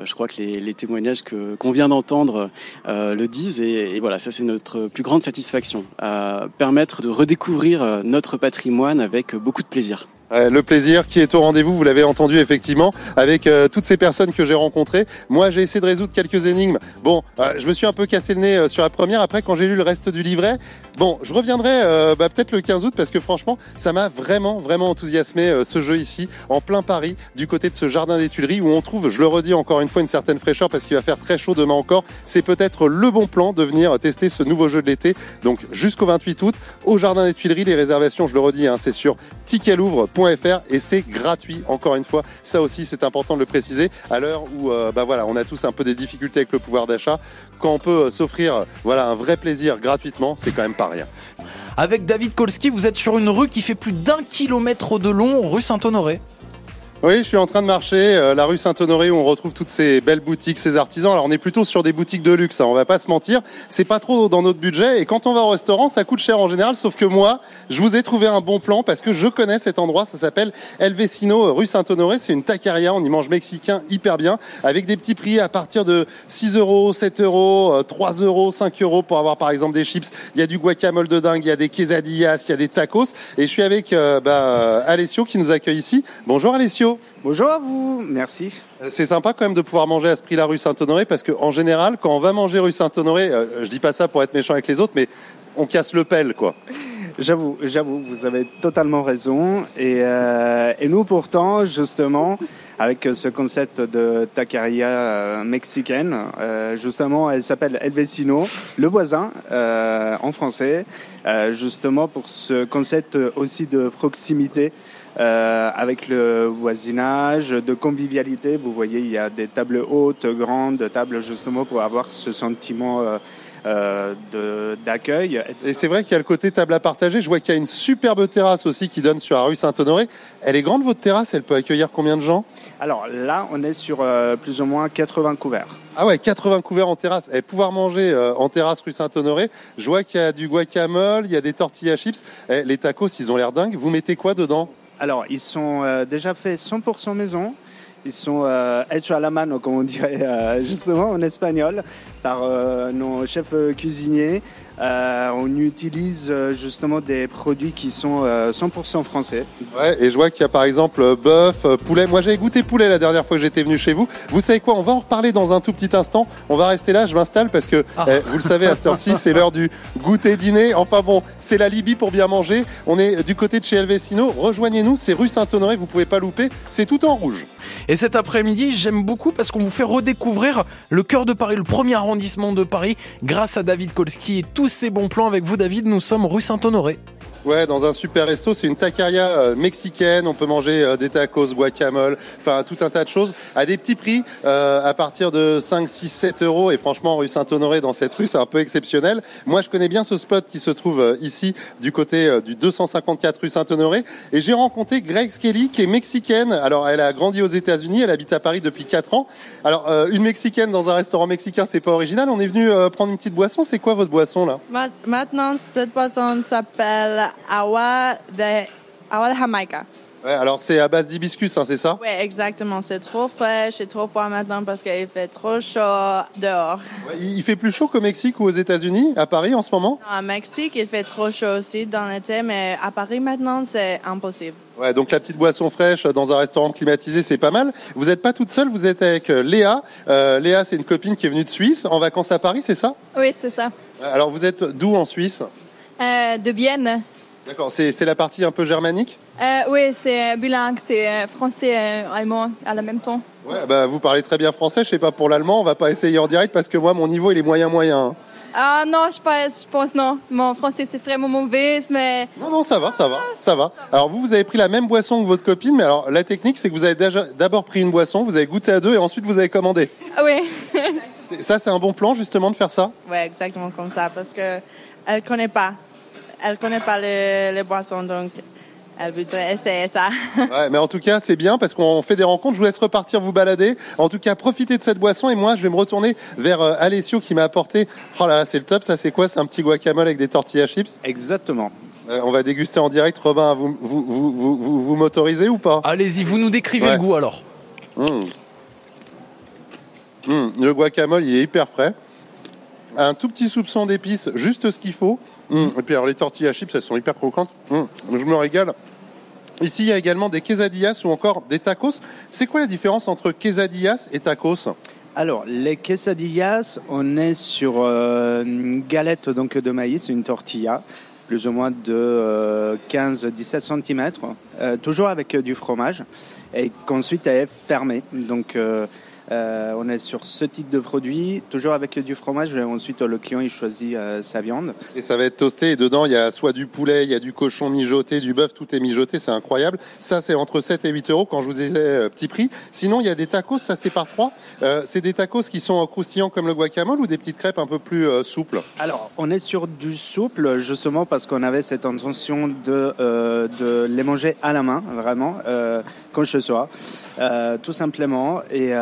Je crois que les, les témoignages qu'on vient d'entendre le disent et, et voilà, ça c'est notre plus grande satisfaction. Euh, permettre de redécouvrir notre patrimoine avec beaucoup de plaisir. Le plaisir qui est au rendez-vous, vous l'avez entendu effectivement, avec euh, toutes ces personnes que j'ai rencontrées. Moi, j'ai essayé de résoudre quelques énigmes. Bon, euh, je me suis un peu cassé le nez euh, sur la première. Après, quand j'ai lu le reste du livret, bon, je reviendrai bah, peut-être le 15 août parce que franchement, ça m'a vraiment, vraiment enthousiasmé ce jeu ici, en plein Paris, du côté de ce jardin des Tuileries où on trouve, je le redis encore une fois, une certaine fraîcheur parce qu'il va faire très chaud demain encore. C'est peut-être le bon plan de venir tester ce nouveau jeu de l'été. Donc jusqu'au 28 août, au jardin des Tuileries, les réservations, je le redis, hein, c'est sur et c'est gratuit. Encore une fois, ça aussi c'est important de le préciser. À l'heure où euh, bah voilà, on a tous un peu des difficultés avec le pouvoir d'achat, quand on peut euh, s'offrir voilà un vrai plaisir gratuitement, c'est quand même pas rien. Avec David Kolski, vous êtes sur une rue qui fait plus d'un kilomètre de long, rue Saint-Honoré. Oui, je suis en train de marcher euh, la rue Saint-Honoré où on retrouve toutes ces belles boutiques, ces artisans. Alors on est plutôt sur des boutiques de luxe, hein, on va pas se mentir. C'est pas trop dans notre budget et quand on va au restaurant, ça coûte cher en général. Sauf que moi, je vous ai trouvé un bon plan parce que je connais cet endroit. Ça s'appelle El Vecino, euh, rue Saint-Honoré. C'est une taqueria, on y mange mexicain hyper bien avec des petits prix à partir de 6 euros, 7 euros, euh, 3 euros, 5 euros pour avoir par exemple des chips. Il y a du guacamole de dingue, il y a des quesadillas, il y a des tacos. Et je suis avec euh, bah, euh, Alessio qui nous accueille ici. Bonjour Alessio. Bonjour à vous, merci. Euh, C'est sympa quand même de pouvoir manger à ce prix-là rue Saint-Honoré parce qu'en général, quand on va manger rue Saint-Honoré, euh, je dis pas ça pour être méchant avec les autres, mais on casse le pelle, quoi. J'avoue, j'avoue, vous avez totalement raison. Et, euh, et nous, pourtant, justement, avec ce concept de taqueria euh, mexicaine, euh, justement, elle s'appelle El Vecino, le voisin euh, en français, euh, justement pour ce concept aussi de proximité. Euh, avec le voisinage, de convivialité. Vous voyez, il y a des tables hautes, grandes tables justement pour avoir ce sentiment euh, euh, d'accueil. Et c'est vrai qu'il y a le côté table à partager. Je vois qu'il y a une superbe terrasse aussi qui donne sur la rue Saint-Honoré. Elle est grande votre terrasse? Elle peut accueillir combien de gens? Alors là, on est sur euh, plus ou moins 80 couverts. Ah ouais, 80 couverts en terrasse. Et pouvoir manger euh, en terrasse rue Saint-Honoré. Je vois qu'il y a du guacamole, il y a des tortillas chips. Eh, les tacos, ils ont l'air dingues. Vous mettez quoi dedans? Alors, ils sont euh, déjà faits 100% maison. Ils sont euh, à la mano, comme on dirait euh, justement en espagnol, par euh, nos chefs euh, cuisiniers. Euh, on utilise justement des produits qui sont euh, 100% français. Ouais, et je vois qu'il y a par exemple bœuf, poulet. Moi, j'avais goûté poulet la dernière fois que j'étais venu chez vous. Vous savez quoi On va en reparler dans un tout petit instant. On va rester là. Je m'installe parce que eh, vous le savez, à cette heure-ci, c'est l'heure du goûter dîner. Enfin bon, c'est la Libye pour bien manger. On est du côté de chez Helvesino. Rejoignez-nous. C'est rue Saint-Honoré. Vous pouvez pas louper. C'est tout en rouge. Et cet après-midi, j'aime beaucoup parce qu'on vous fait redécouvrir le cœur de Paris, le premier arrondissement de Paris, grâce à David Kolski et tous ses bons plans avec vous, David. Nous sommes rue Saint-Honoré. Ouais, dans un super resto, c'est une taqueria euh, mexicaine. On peut manger euh, des tacos, guacamole, enfin tout un tas de choses à des petits prix, euh, à partir de 5, 6, 7 euros. Et franchement, rue Saint-Honoré, dans cette rue, c'est un peu exceptionnel. Moi, je connais bien ce spot qui se trouve euh, ici, du côté du 254 rue Saint-Honoré. Et j'ai rencontré Grace Kelly, qui est mexicaine. Alors, elle a grandi aux États-Unis, elle habite à Paris depuis 4 ans. Alors, une mexicaine dans un restaurant mexicain, c'est pas original. On est venu prendre une petite boisson. C'est quoi votre boisson là? Ma- Maintenant, cette boisson s'appelle Agua de, agua de Jamaica. Ouais, alors c'est à base d'hibiscus, hein, c'est ça? Oui, exactement. C'est trop fraîche et trop froid maintenant parce qu'il fait trop chaud dehors. Ouais, Il fait plus chaud qu'au Mexique ou aux États-Unis, à Paris en ce moment? À Mexique, il fait trop chaud aussi dans l'été, mais à Paris maintenant, c'est impossible. Ouais, donc la petite boisson fraîche dans un restaurant climatisé, c'est pas mal. Vous n'êtes pas toute seule, vous êtes avec euh, Léa. Euh, Léa, c'est une copine qui est venue de Suisse en vacances à Paris, c'est ça? Oui, c'est ça. Alors vous êtes d'où en Suisse? Euh, de Bienne. D'accord, c'est c'est la partie un peu germanique? Euh, oui, c'est bilingue, c'est euh, français et allemand à la même temps. Ouais, bah vous parlez très bien français, je sais pas pour l'allemand, on va pas essayer en direct parce que moi mon niveau il est moyen moyen. hein. Ah non, je pense, je pense non. Mon français c'est vraiment mauvais, mais Non, non, ça va, ça va, ça va. Alors vous, vous avez pris la même boisson que votre copine, mais alors la technique c'est que vous avez déjà d'abord pris une boisson, vous avez goûté à deux et ensuite vous avez commandé. Ah oui. C'est- Ça c'est un bon plan justement de faire ça? Oui, exactement comme ça parce que elle connaît pas. Elle connaît pas les, les boissons, donc elle voudrait essayer ça. Ouais, mais en tout cas, c'est bien parce qu'on fait des rencontres. Je vous laisse repartir vous balader. En tout cas, profitez de cette boisson et moi, je vais me retourner vers euh, Alessio qui m'a apporté. Oh là là, c'est le top. Ça, c'est quoi? C'est un petit guacamole avec des tortillas chips Exactement. Euh, on va déguster en direct. Robin, vous, vous, vous, vous, vous- vous m'autorisez ou pas? Allez-y, vous nous décrivez Ouais. le goût alors. Mmh. Mmh, Le guacamole, il est hyper frais. Un tout petit soupçon d'épices, juste ce qu'il faut. Mmh. Et puis alors, les tortillas chips, elles sont hyper croquantes. Mmh. Je me régale. Ici, il y a également des quesadillas ou encore des tacos. C'est quoi la différence entre quesadillas et tacos? Alors, les quesadillas, on est sur euh, une galette donc, de maïs, une tortilla, plus ou moins de euh, 15-17 cm, toujours avec euh, du fromage, et qu'ensuite elle est fermée. Donc, euh, on est sur ce type de produit, toujours avec du fromage, et ensuite le client il choisit euh, sa viande. Et ça va être toasté. Et dedans, il y a soit du poulet, il y a du cochon mijoté, du bœuf, tout est mijoté. C'est incroyable. Ça, c'est entre 7 et 8 euros quand je vous ai euh, petit prix. Sinon, il y a des tacos, ça c'est par trois. Euh, c'est des tacos qui sont croustillants comme le guacamole ou des petites crêpes un peu plus souples? Alors, on est sur du souple, justement parce qu'on avait cette intention de, de les manger à la main, vraiment, quand je sois, tout simplement, et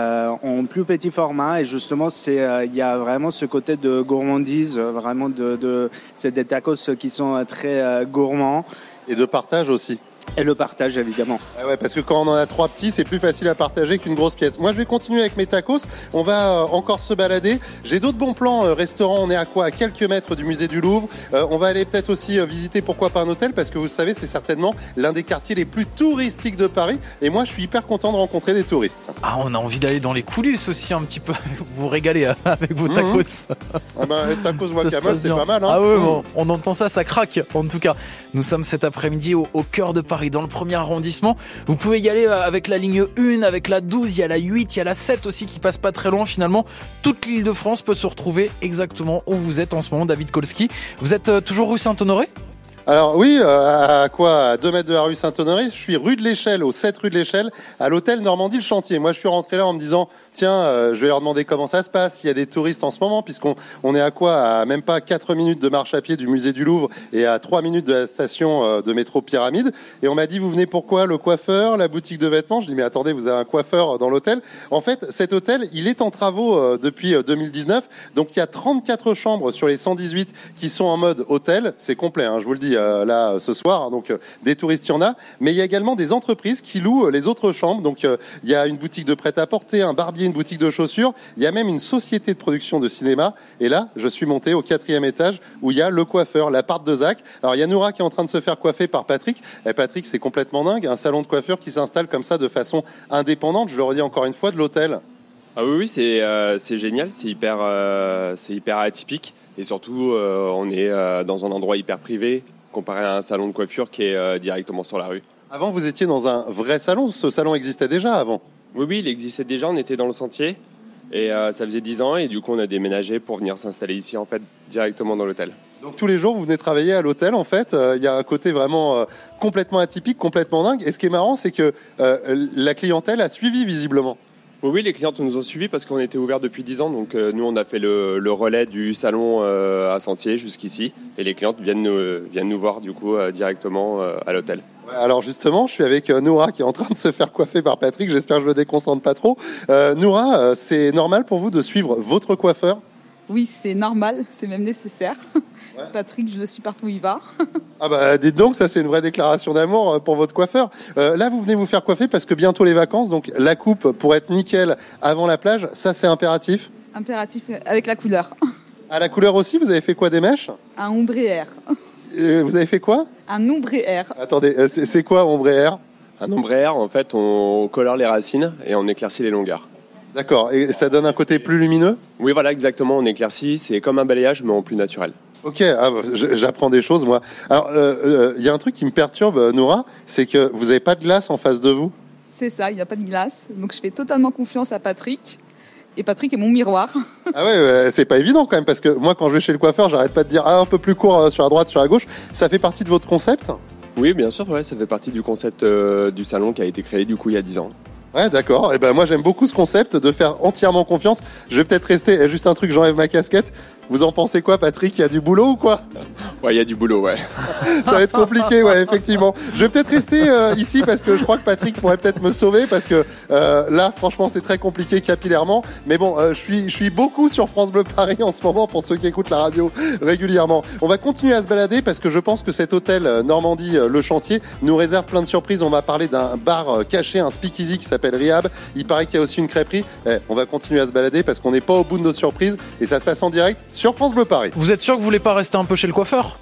en plus petit format. Et justement, c'est euh, il y a vraiment ce côté de gourmandise, euh, vraiment de, de c'est des tacos qui sont euh, très euh, gourmands. Et de partage aussi. Et le partage, évidemment. Ah ouais, parce que quand on en a trois petits, c'est plus facile à partager qu'une grosse pièce. Moi, je vais continuer avec mes tacos. On va euh, encore se balader. J'ai d'autres bons plans. euh, restaurant, on est à quoi? À quelques mètres du musée du Louvre. Euh, on va aller peut-être aussi visiter, pourquoi pas un hôtel, parce que vous savez, c'est certainement l'un des quartiers les plus touristiques de Paris. Et moi, je suis hyper content de rencontrer des touristes. Ah, on a envie d'aller dans les coulisses aussi un petit peu. Vous régaler avec vos Mhm. tacos. Ah ben, les tacos Ça se guacamole, passe c'est bien. pas mal. Hein Ah ouais, Mmh. bon, on entend ça, ça craque. En tout cas, nous sommes cet après-midi au, au cœur de Paris, dans le premier arrondissement. Vous pouvez y aller euh, avec la ligne 1, avec la 12, il y a la 8, il y a la 7 aussi qui passe pas très loin. Finalement, toute l'île de France peut se retrouver exactement où vous êtes en ce moment, David Kolski. Vous êtes euh, toujours rue Saint-Honoré? Alors oui, euh, à quoi? À 2 mètres de la rue Saint-Honoré? Je suis rue de l'Échelle, au 7 rue de l'Échelle, à l'hôtel Normandie le Chantier. Moi, je suis rentré là en me disant, tiens, euh, je vais leur demander comment ça se passe, s'il y a des touristes en ce moment, puisqu'on on est à quoi? À même pas 4 minutes de marche à pied du musée du Louvre et à 3 minutes de la station euh, de métro Pyramide. Et on m'a dit, vous venez pourquoi Le coiffeur, la boutique de vêtements? Je dis, mais attendez, vous avez un coiffeur dans l'hôtel? En fait, cet hôtel, il est en travaux euh, depuis euh, 2019. Donc il y a 34 chambres sur les 118 qui sont en mode hôtel. C'est complet, hein, je vous le dis là ce soir. hein. donc des touristes, il y en a. Mais il y a également des entreprises qui louent les autres chambres. Donc il y a une boutique de prêt-à-porter, un barbier, une boutique de chaussures. Il y a même une société de production de cinéma. Et là, je suis monté au quatrième étage où il y a le coiffeur, l'appart de Zach. Alors il y a Noura qui est en train de se faire coiffer par Patrick. Et Patrick, c'est complètement dingue. Un salon de coiffure qui s'installe comme ça de façon indépendante. Je le redis encore une fois, de l'hôtel. Ah oui, oui, c'est euh, génial, c'est hyper, euh, c'est hyper atypique. Et surtout, euh, on est dans un endroit hyper privé, comparé à un salon de coiffure qui est directement sur la rue. Avant, vous étiez dans un vrai salon. Ce salon existait déjà avant. Oui, oui, il existait déjà, on était dans le sentier. Et euh, ça faisait 10 ans, et du coup, on a déménagé pour venir s'installer ici, en fait, directement dans l'hôtel. Donc tous les jours, vous venez travailler à l'hôtel, en fait. Euh, Il y a un côté vraiment euh, complètement atypique, complètement dingue. Et ce qui est marrant, c'est que la clientèle a suivi visiblement. Oui, oui, les clientes nous ont suivis parce qu'on était ouvert depuis 10 ans. Donc, nous, on a fait le, le relais du salon à Sentier jusqu'ici. Et les clientes viennent nous, viennent nous voir, du coup, directement à l'hôtel. Alors justement, je suis avec euh, Noura qui est en train de se faire coiffer par Patrick. J'espère que je le déconcentre pas trop. Euh, Noura, euh, c'est normal pour vous de suivre votre coiffeur? Oui, c'est normal, c'est même nécessaire. Patrick, je le suis partout où il va. Ah bah dites donc, ça c'est une vraie déclaration d'amour pour votre coiffeur. Euh, là, vous venez vous faire coiffer parce que bientôt les vacances, donc la coupe pour être nickel avant la plage, ça c'est impératif? Impératif avec la couleur. À la couleur aussi, vous avez fait quoi des mèches? Un ombrière. Euh, Vous avez fait quoi? Un ombrière. Attendez, euh, c'est quoi ombre air Un ombrière, en fait, on colore les racines et on éclaircit les longueurs. D'accord, et ça donne un côté plus lumineux Oui, voilà, exactement, on éclaircit. C'est comme un balayage, mais en plus naturel. Ok, ah, j'apprends des choses moi. Alors, il euh, euh, y a un truc qui me perturbe, Nora, c'est que vous n'avez pas de glace en face de vous? C'est ça, il n'y a pas de glace. Donc je fais totalement confiance à Patrick. Et Patrick est mon miroir. Ah ouais, ouais, c'est pas évident quand même, parce que moi quand je vais chez le coiffeur, j'arrête pas de dire ah, un peu plus court euh, sur la droite, sur la gauche. Ça fait partie de votre concept? Oui, bien sûr, ouais, ça fait partie du concept euh, du salon qui a été créé, du coup, il y a 10 ans. Ouais, d'accord. Et ben moi j'aime beaucoup ce concept de faire entièrement confiance. Je vais peut-être rester. eh, Juste un truc, j'enlève ma casquette. Vous en pensez quoi, Patrick? Il y a du boulot ou quoi? Ouais, il y a du boulot, ouais. Ça va être compliqué, ouais, effectivement. Je vais peut-être rester euh, ici parce que je crois que Patrick pourrait peut-être me sauver parce que euh, là, franchement, c'est très compliqué capillairement. Mais bon, euh, je suis, je suis beaucoup sur France Bleu Paris en ce moment pour ceux qui écoutent la radio régulièrement. On va continuer à se balader parce que je pense que cet hôtel Normandie Le Chantier nous réserve plein de surprises. On va parler d'un bar caché, un speakeasy qui s'appelle Rihab. Il paraît qu'il y a aussi une crêperie. Eh, on va continuer à se balader parce qu'on n'est pas au bout de nos surprises et ça se passe en direct sur France Bleu Paris. Vous êtes sûr que vous voulez pas rester un peu chez le coiffeur?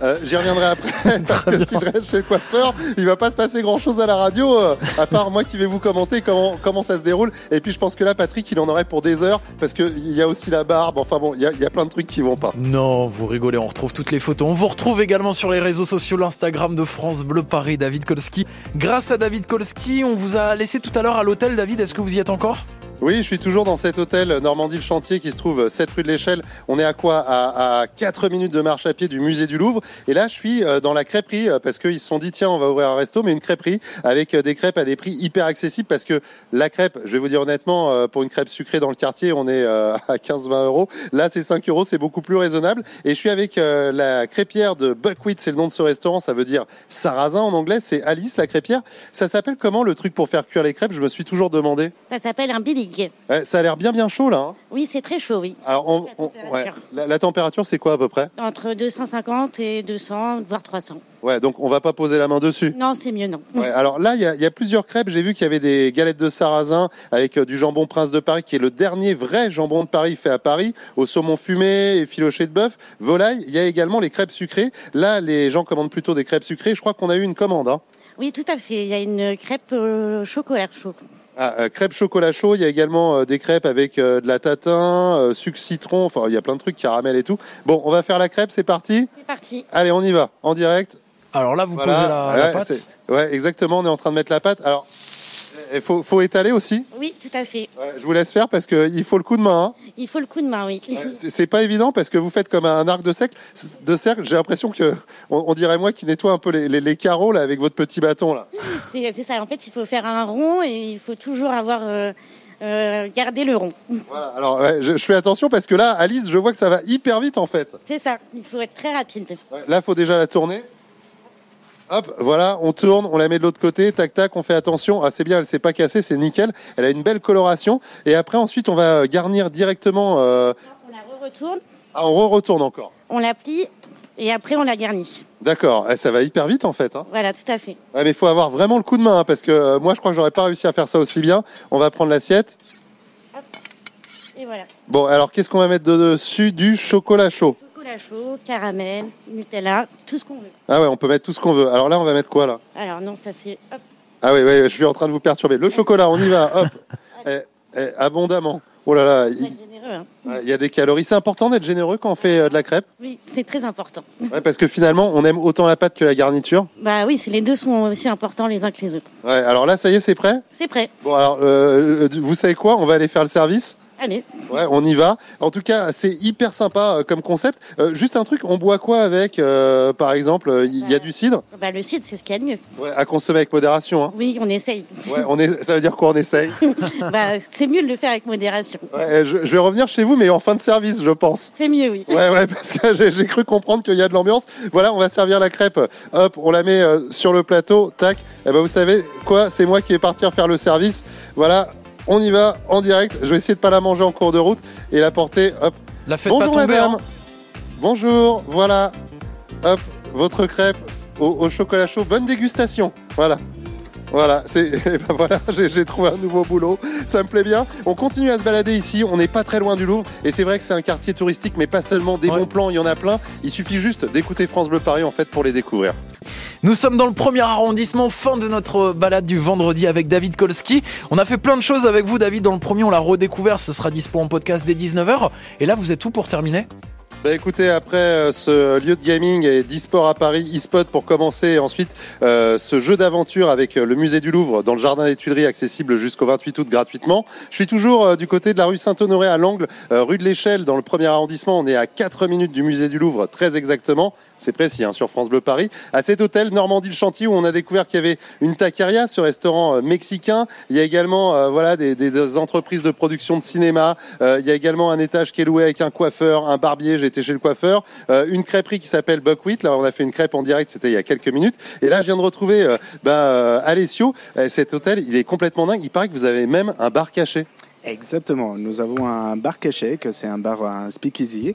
Euh, J'y reviendrai après, parce que si je reste chez le coiffeur, il va pas se passer grand chose à la radio, euh, à part moi qui vais vous commenter comment, comment ça se déroule. Et puis je pense que là, Patrick, il en aurait pour des heures, parce qu'il y a aussi la barbe, enfin bon, il y a, y a plein de trucs qui vont pas. Non, vous rigolez, on retrouve toutes les photos. On vous retrouve également sur les réseaux sociaux, l'Instagram de France Bleu Paris, David Kolski. Grâce à David Kolski, on vous a laissé tout à l'heure à l'hôtel. David, est-ce que vous y êtes encore? Oui, je suis toujours dans cet hôtel Normandie le Chantier qui se trouve 7 rue de l'Échelle. On est à quoi? À, à 4 minutes de marche à pied du musée du Louvre. Et là, je suis euh, dans la crêperie euh, parce qu'ils se sont dit tiens, on va ouvrir un resto, mais une crêperie avec euh, des crêpes à des prix hyper accessibles parce que la crêpe, je vais vous dire honnêtement, pour une crêpe sucrée dans le quartier, on est à 15-20 euros. Là, c'est 5 euros, c'est beaucoup plus raisonnable. Et je suis avec la crêpière de Buckwheat, c'est le nom de ce restaurant, ça veut dire sarrasin en anglais. C'est Alice, la crêpière. Ça s'appelle comment le truc pour faire cuire les crêpes? Je me suis toujours demandé. Ça s'appelle un Ouais, ça a l'air bien bien chaud là. hein. Oui, c'est très chaud, oui. Alors, on- on- ouais. la, la température, c'est quoi à peu près? Entre 250 et 200, voire 300. Ouais, donc on va pas poser la main dessus? Non, c'est mieux, non. Ouais, alors là, il y, a- il y a plusieurs crêpes. J'ai vu qu'il y avait des galettes de sarrasin avec euh, du jambon Prince de Paris, qui est le dernier vrai jambon de Paris fait à Paris, au saumon fumé et filoché de bœuf, volaille. Il y a également les crêpes sucrées. Là, les gens commandent plutôt des crêpes sucrées. Je crois qu'on a eu une commande. Hein. Oui, tout à fait. Il y a une crêpe au chocolat chaud. Ah, euh, crêpes chocolat chaud. Il y a également euh, des crêpes avec euh, de la tatin, euh, sucre citron. Enfin, il y a plein de trucs, caramel et tout. Bon, on va faire la crêpe. C'est parti. C'est parti. Allez, on y va, en direct. Alors là, vous Voilà. posez la, la Ouais, pâte. c'est- Ouais, exactement. On est en train de mettre la pâte. Alors, il faut, faut étaler aussi. Oui, tout à fait. Je vous laisse faire parce qu'il faut le coup de main. hein. Il faut le coup de main, oui. C'est c'est pas évident parce que vous faites comme un arc de cercle. De cercle. J'ai l'impression que on, on dirait moi qui nettoie un peu les, les- les carreaux là avec votre petit bâton là. C'est ça. En fait, il faut faire un rond et il faut toujours avoir euh, euh, garder le rond. Voilà, alors ouais, je, je fais attention parce que là, Alice, je vois que ça va hyper vite en fait. C'est ça, il faut être très rapide. Ouais, Là, faut déjà la tourner. Hop, voilà, on tourne, on la met de l'autre côté, tac tac, on fait attention. Ah, c'est bien, elle s'est pas cassée, c'est nickel. Elle a une belle coloration. Et après, ensuite, on va garnir directement. euh, On la re-retourne, Ah, on re-retourne encore. on la plie et après on la garnit. D'accord, Eh, ça va hyper vite en fait. hein. Voilà, tout à fait. Ouais, mais il faut avoir vraiment le coup de main hein, parce que euh, moi, je crois que j'aurais pas réussi à faire ça aussi bien. On va prendre l'assiette. Et voilà. Bon, alors qu'est-ce qu'on va mettre de- dessus Du chocolat chaud? Chocolat chaud, caramel, Nutella, tout ce qu'on veut. Ah ouais, on peut mettre tout ce qu'on veut. Alors là, on va mettre quoi là? Alors non, ça c'est... Hop. Ah oui, oui, je suis en train de vous perturber. Le chocolat, on y va, hop, Eh, eh, abondamment. Oh là là, il Généreux, hein. ouais, il y a des calories. C'est important d'être généreux quand on fait euh, de la crêpe, Oui, c'est très important. Ouais, parce que finalement, on aime autant la pâte que la garniture. Bah oui, les deux sont aussi importants les uns que les autres. Ouais, alors là, ça y est, c'est prêt? C'est prêt. Bon, alors, euh, vous savez quoi? On va aller faire le service Allez. Ouais, on y va. En tout cas, c'est hyper sympa euh, comme concept. Euh, juste un truc, on boit quoi avec euh, Par exemple, il y a du cidre? Bah le cidre, c'est ce qu'il y a de mieux. ouais, à consommer avec modération. Hein. Oui, on essaye. Ouais, on est, ça veut dire quoi On essaye? Bah, c'est mieux de le faire avec modération. Ouais, je, je vais revenir chez vous, mais en fin de service, je pense. C'est mieux, oui. Ouais, ouais, parce que j'ai cru comprendre qu'il y a de l'ambiance. Voilà, on va servir la crêpe. Hop, on la met sur le plateau. Tac. Et ben, vous savez quoi? C'est moi qui vais partir faire le service. Voilà, on y va en direct. Je vais essayer de pas la manger en cours de route et la porter. Hop. La faites Bonjour pas tomber, madame. hein. Bonjour. Voilà. Hop, votre crêpe au, au chocolat chaud. Bonne dégustation. Voilà. Voilà, c'est eh ben voilà, j'ai j'ai trouvé un nouveau boulot, ça me plaît bien. On continue à se balader ici, on n'est pas très loin du Louvre et c'est vrai que c'est un quartier touristique, mais pas seulement des bons plans, il y en a plein. Il suffit juste d'écouter France Bleu Paris en fait pour les découvrir. Nous sommes dans le premier arrondissement, fin de notre balade du vendredi avec David Kolski. On a fait plein de choses avec vous, David. Dans le premier, on l'a redécouvert. Ce sera dispo en podcast dès 19h. Et là, vous êtes où pour terminer? Bah écoutez, après euh, ce lieu de gaming et d'e-sport à Paris, e-spot pour commencer, et ensuite euh, ce jeu d'aventure avec euh, le musée du Louvre dans le jardin des Tuileries accessible jusqu'au 28 août gratuitement. Je suis toujours du côté de la rue Saint-Honoré à l'angle, rue de l'Échelle dans le premier arrondissement. On est à 4 minutes du musée du Louvre, très exactement. C'est précis hein, sur France Bleu Paris. À cet hôtel Normandie le Chantier où on a découvert qu'il y avait une taqueria, ce restaurant euh, mexicain. Il y a également euh, voilà des, entreprises de production de cinéma. Euh, il y a également un étage qui est loué avec un coiffeur, un barbier. J'étais chez le coiffeur. Une crêperie qui s'appelle Buckwheat. Là, on a fait une crêpe en direct. C'était il y a quelques minutes. Et là, je viens de retrouver euh, Alessio. Cet hôtel, il est complètement dingue. Il paraît que vous avez même un bar caché. Exactement. Nous avons un bar caché, que c'est un bar, un speakeasy.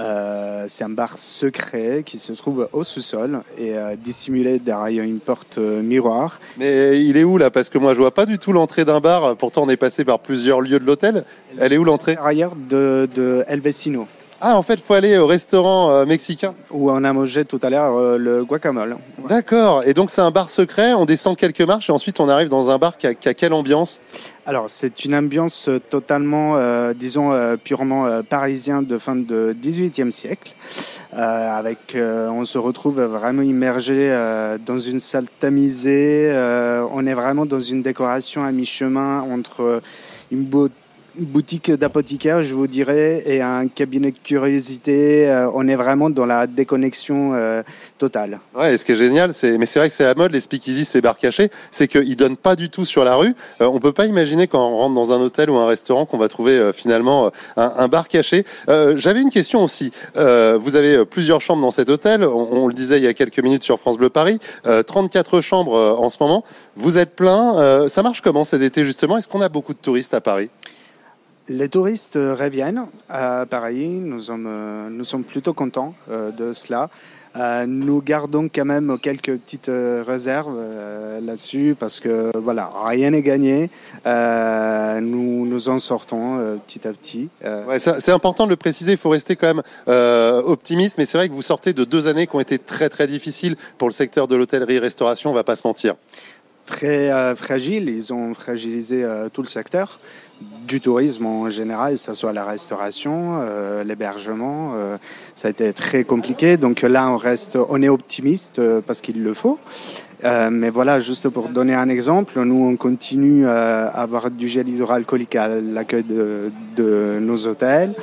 Euh, c'est un bar secret qui se trouve au sous-sol et euh, dissimulé derrière une porte euh, miroir. Mais il est où là? Parce que moi, je vois pas du tout l'entrée d'un bar. Pourtant, on est passé par plusieurs lieux de l'hôtel. Elle est où l'entrée? Derrière de, de El Vecino. Ah, en fait, il faut aller au restaurant euh, mexicain. Où on a mangé tout à l'heure euh, le guacamole. D'accord. Et donc, c'est un bar secret. On descend quelques marches et ensuite, on arrive dans un bar qui a, qui a quelle ambiance? Alors, c'est une ambiance totalement, euh, disons, euh, purement parisien de fin de 18e siècle. Avec, on se retrouve vraiment immergé dans une salle tamisée. On est vraiment dans une décoration à mi-chemin entre une beau- une boutique d'apothicaire, je vous dirais, et un cabinet de curiosité. Euh, on est vraiment dans la déconnexion euh, totale. Ouais, et ce qui est génial, c'est, mais c'est vrai que c'est la mode, les speakeasy, ces bars cachés, c'est qu'ils donnent pas du tout sur la rue. Euh, on peut pas imaginer quand on rentre dans un hôtel ou un restaurant qu'on va trouver euh, finalement un, bar caché. J'avais une question aussi. Vous avez plusieurs chambres dans cet hôtel. On, le disait il y a quelques minutes sur France Bleu Paris. Euh, 34 chambres en ce moment. Vous êtes plein. Ça marche comment cet été justement? Est-ce qu'on a beaucoup de touristes à Paris? Les touristes euh, reviennent à Paris. Nous sommes, euh, nous sommes plutôt contents euh, de cela. Nous gardons quand même quelques petites réserves là-dessus parce que voilà, rien n'est gagné. Nous nous en sortons petit à petit. C'est important de le préciser, il faut rester quand même optimiste, mais c'est vrai que vous sortez de deux années qui ont été très très difficiles pour le secteur de l'hôtellerie-restauration, on va pas se mentir. Très euh, fragiles. Ils ont fragilisé euh, tout le secteur du tourisme en général, que ce soit la restauration, euh, l'hébergement. ça a été très compliqué. Donc là, on reste, on est optimiste parce qu'il le faut. Mais voilà, juste pour donner un exemple, nous on continue à avoir du gel hydroalcoolique à l'accueil de, de nos hôtels,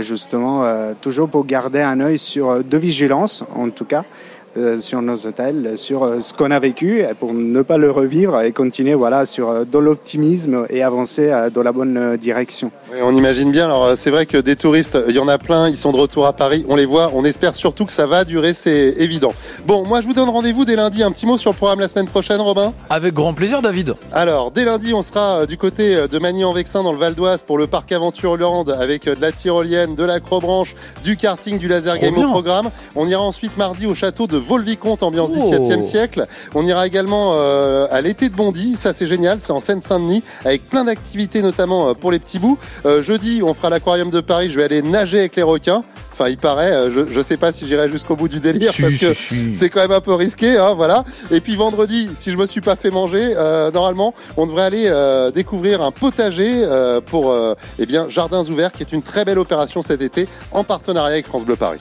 justement, toujours pour garder un œil sur de vigilance en tout cas sur nos hôtels, sur euh, ce qu'on a vécu, pour ne pas le revivre et continuer voilà, sur euh, de l'optimisme et avancer euh, dans la bonne euh, direction. Oui, on imagine bien. Alors, euh, c'est vrai que des touristes, il y en a plein. Ils sont de retour à Paris. On les voit. On espère surtout que ça va durer. C'est évident. Bon, moi, je vous donne rendez-vous dès lundi. Un petit mot sur le programme la semaine prochaine, Robin? Avec grand plaisir, David. Alors, dès lundi, on sera euh, du côté euh, de Magny-en-Vexin dans le Val d'Oise pour le parc Aventure Land avec euh, de la tyrolienne, de l'acrobranche, du karting, du laser game au programme. On ira ensuite mardi au château de Vaux-le-Vicomte, ambiance Oh. 17e siècle. On ira également euh, à l'été de Bondy. Ça, c'est génial. C'est en Seine-Saint-Denis avec plein d'activités, notamment euh, pour les petits bouts. Euh, jeudi, on fera l'aquarium de Paris. Je vais aller nager avec les requins. Enfin, il paraît, euh, je, je sais pas si j'irai jusqu'au bout du délire Si, parce que si. c'est quand même un peu risqué, hein, voilà. Et puis vendredi, si je me suis pas fait manger, euh, normalement, on devrait aller euh, découvrir un potager euh, pour, euh, eh bien, Jardins ouverts, qui est une très belle opération cet été en partenariat avec France Bleu Paris.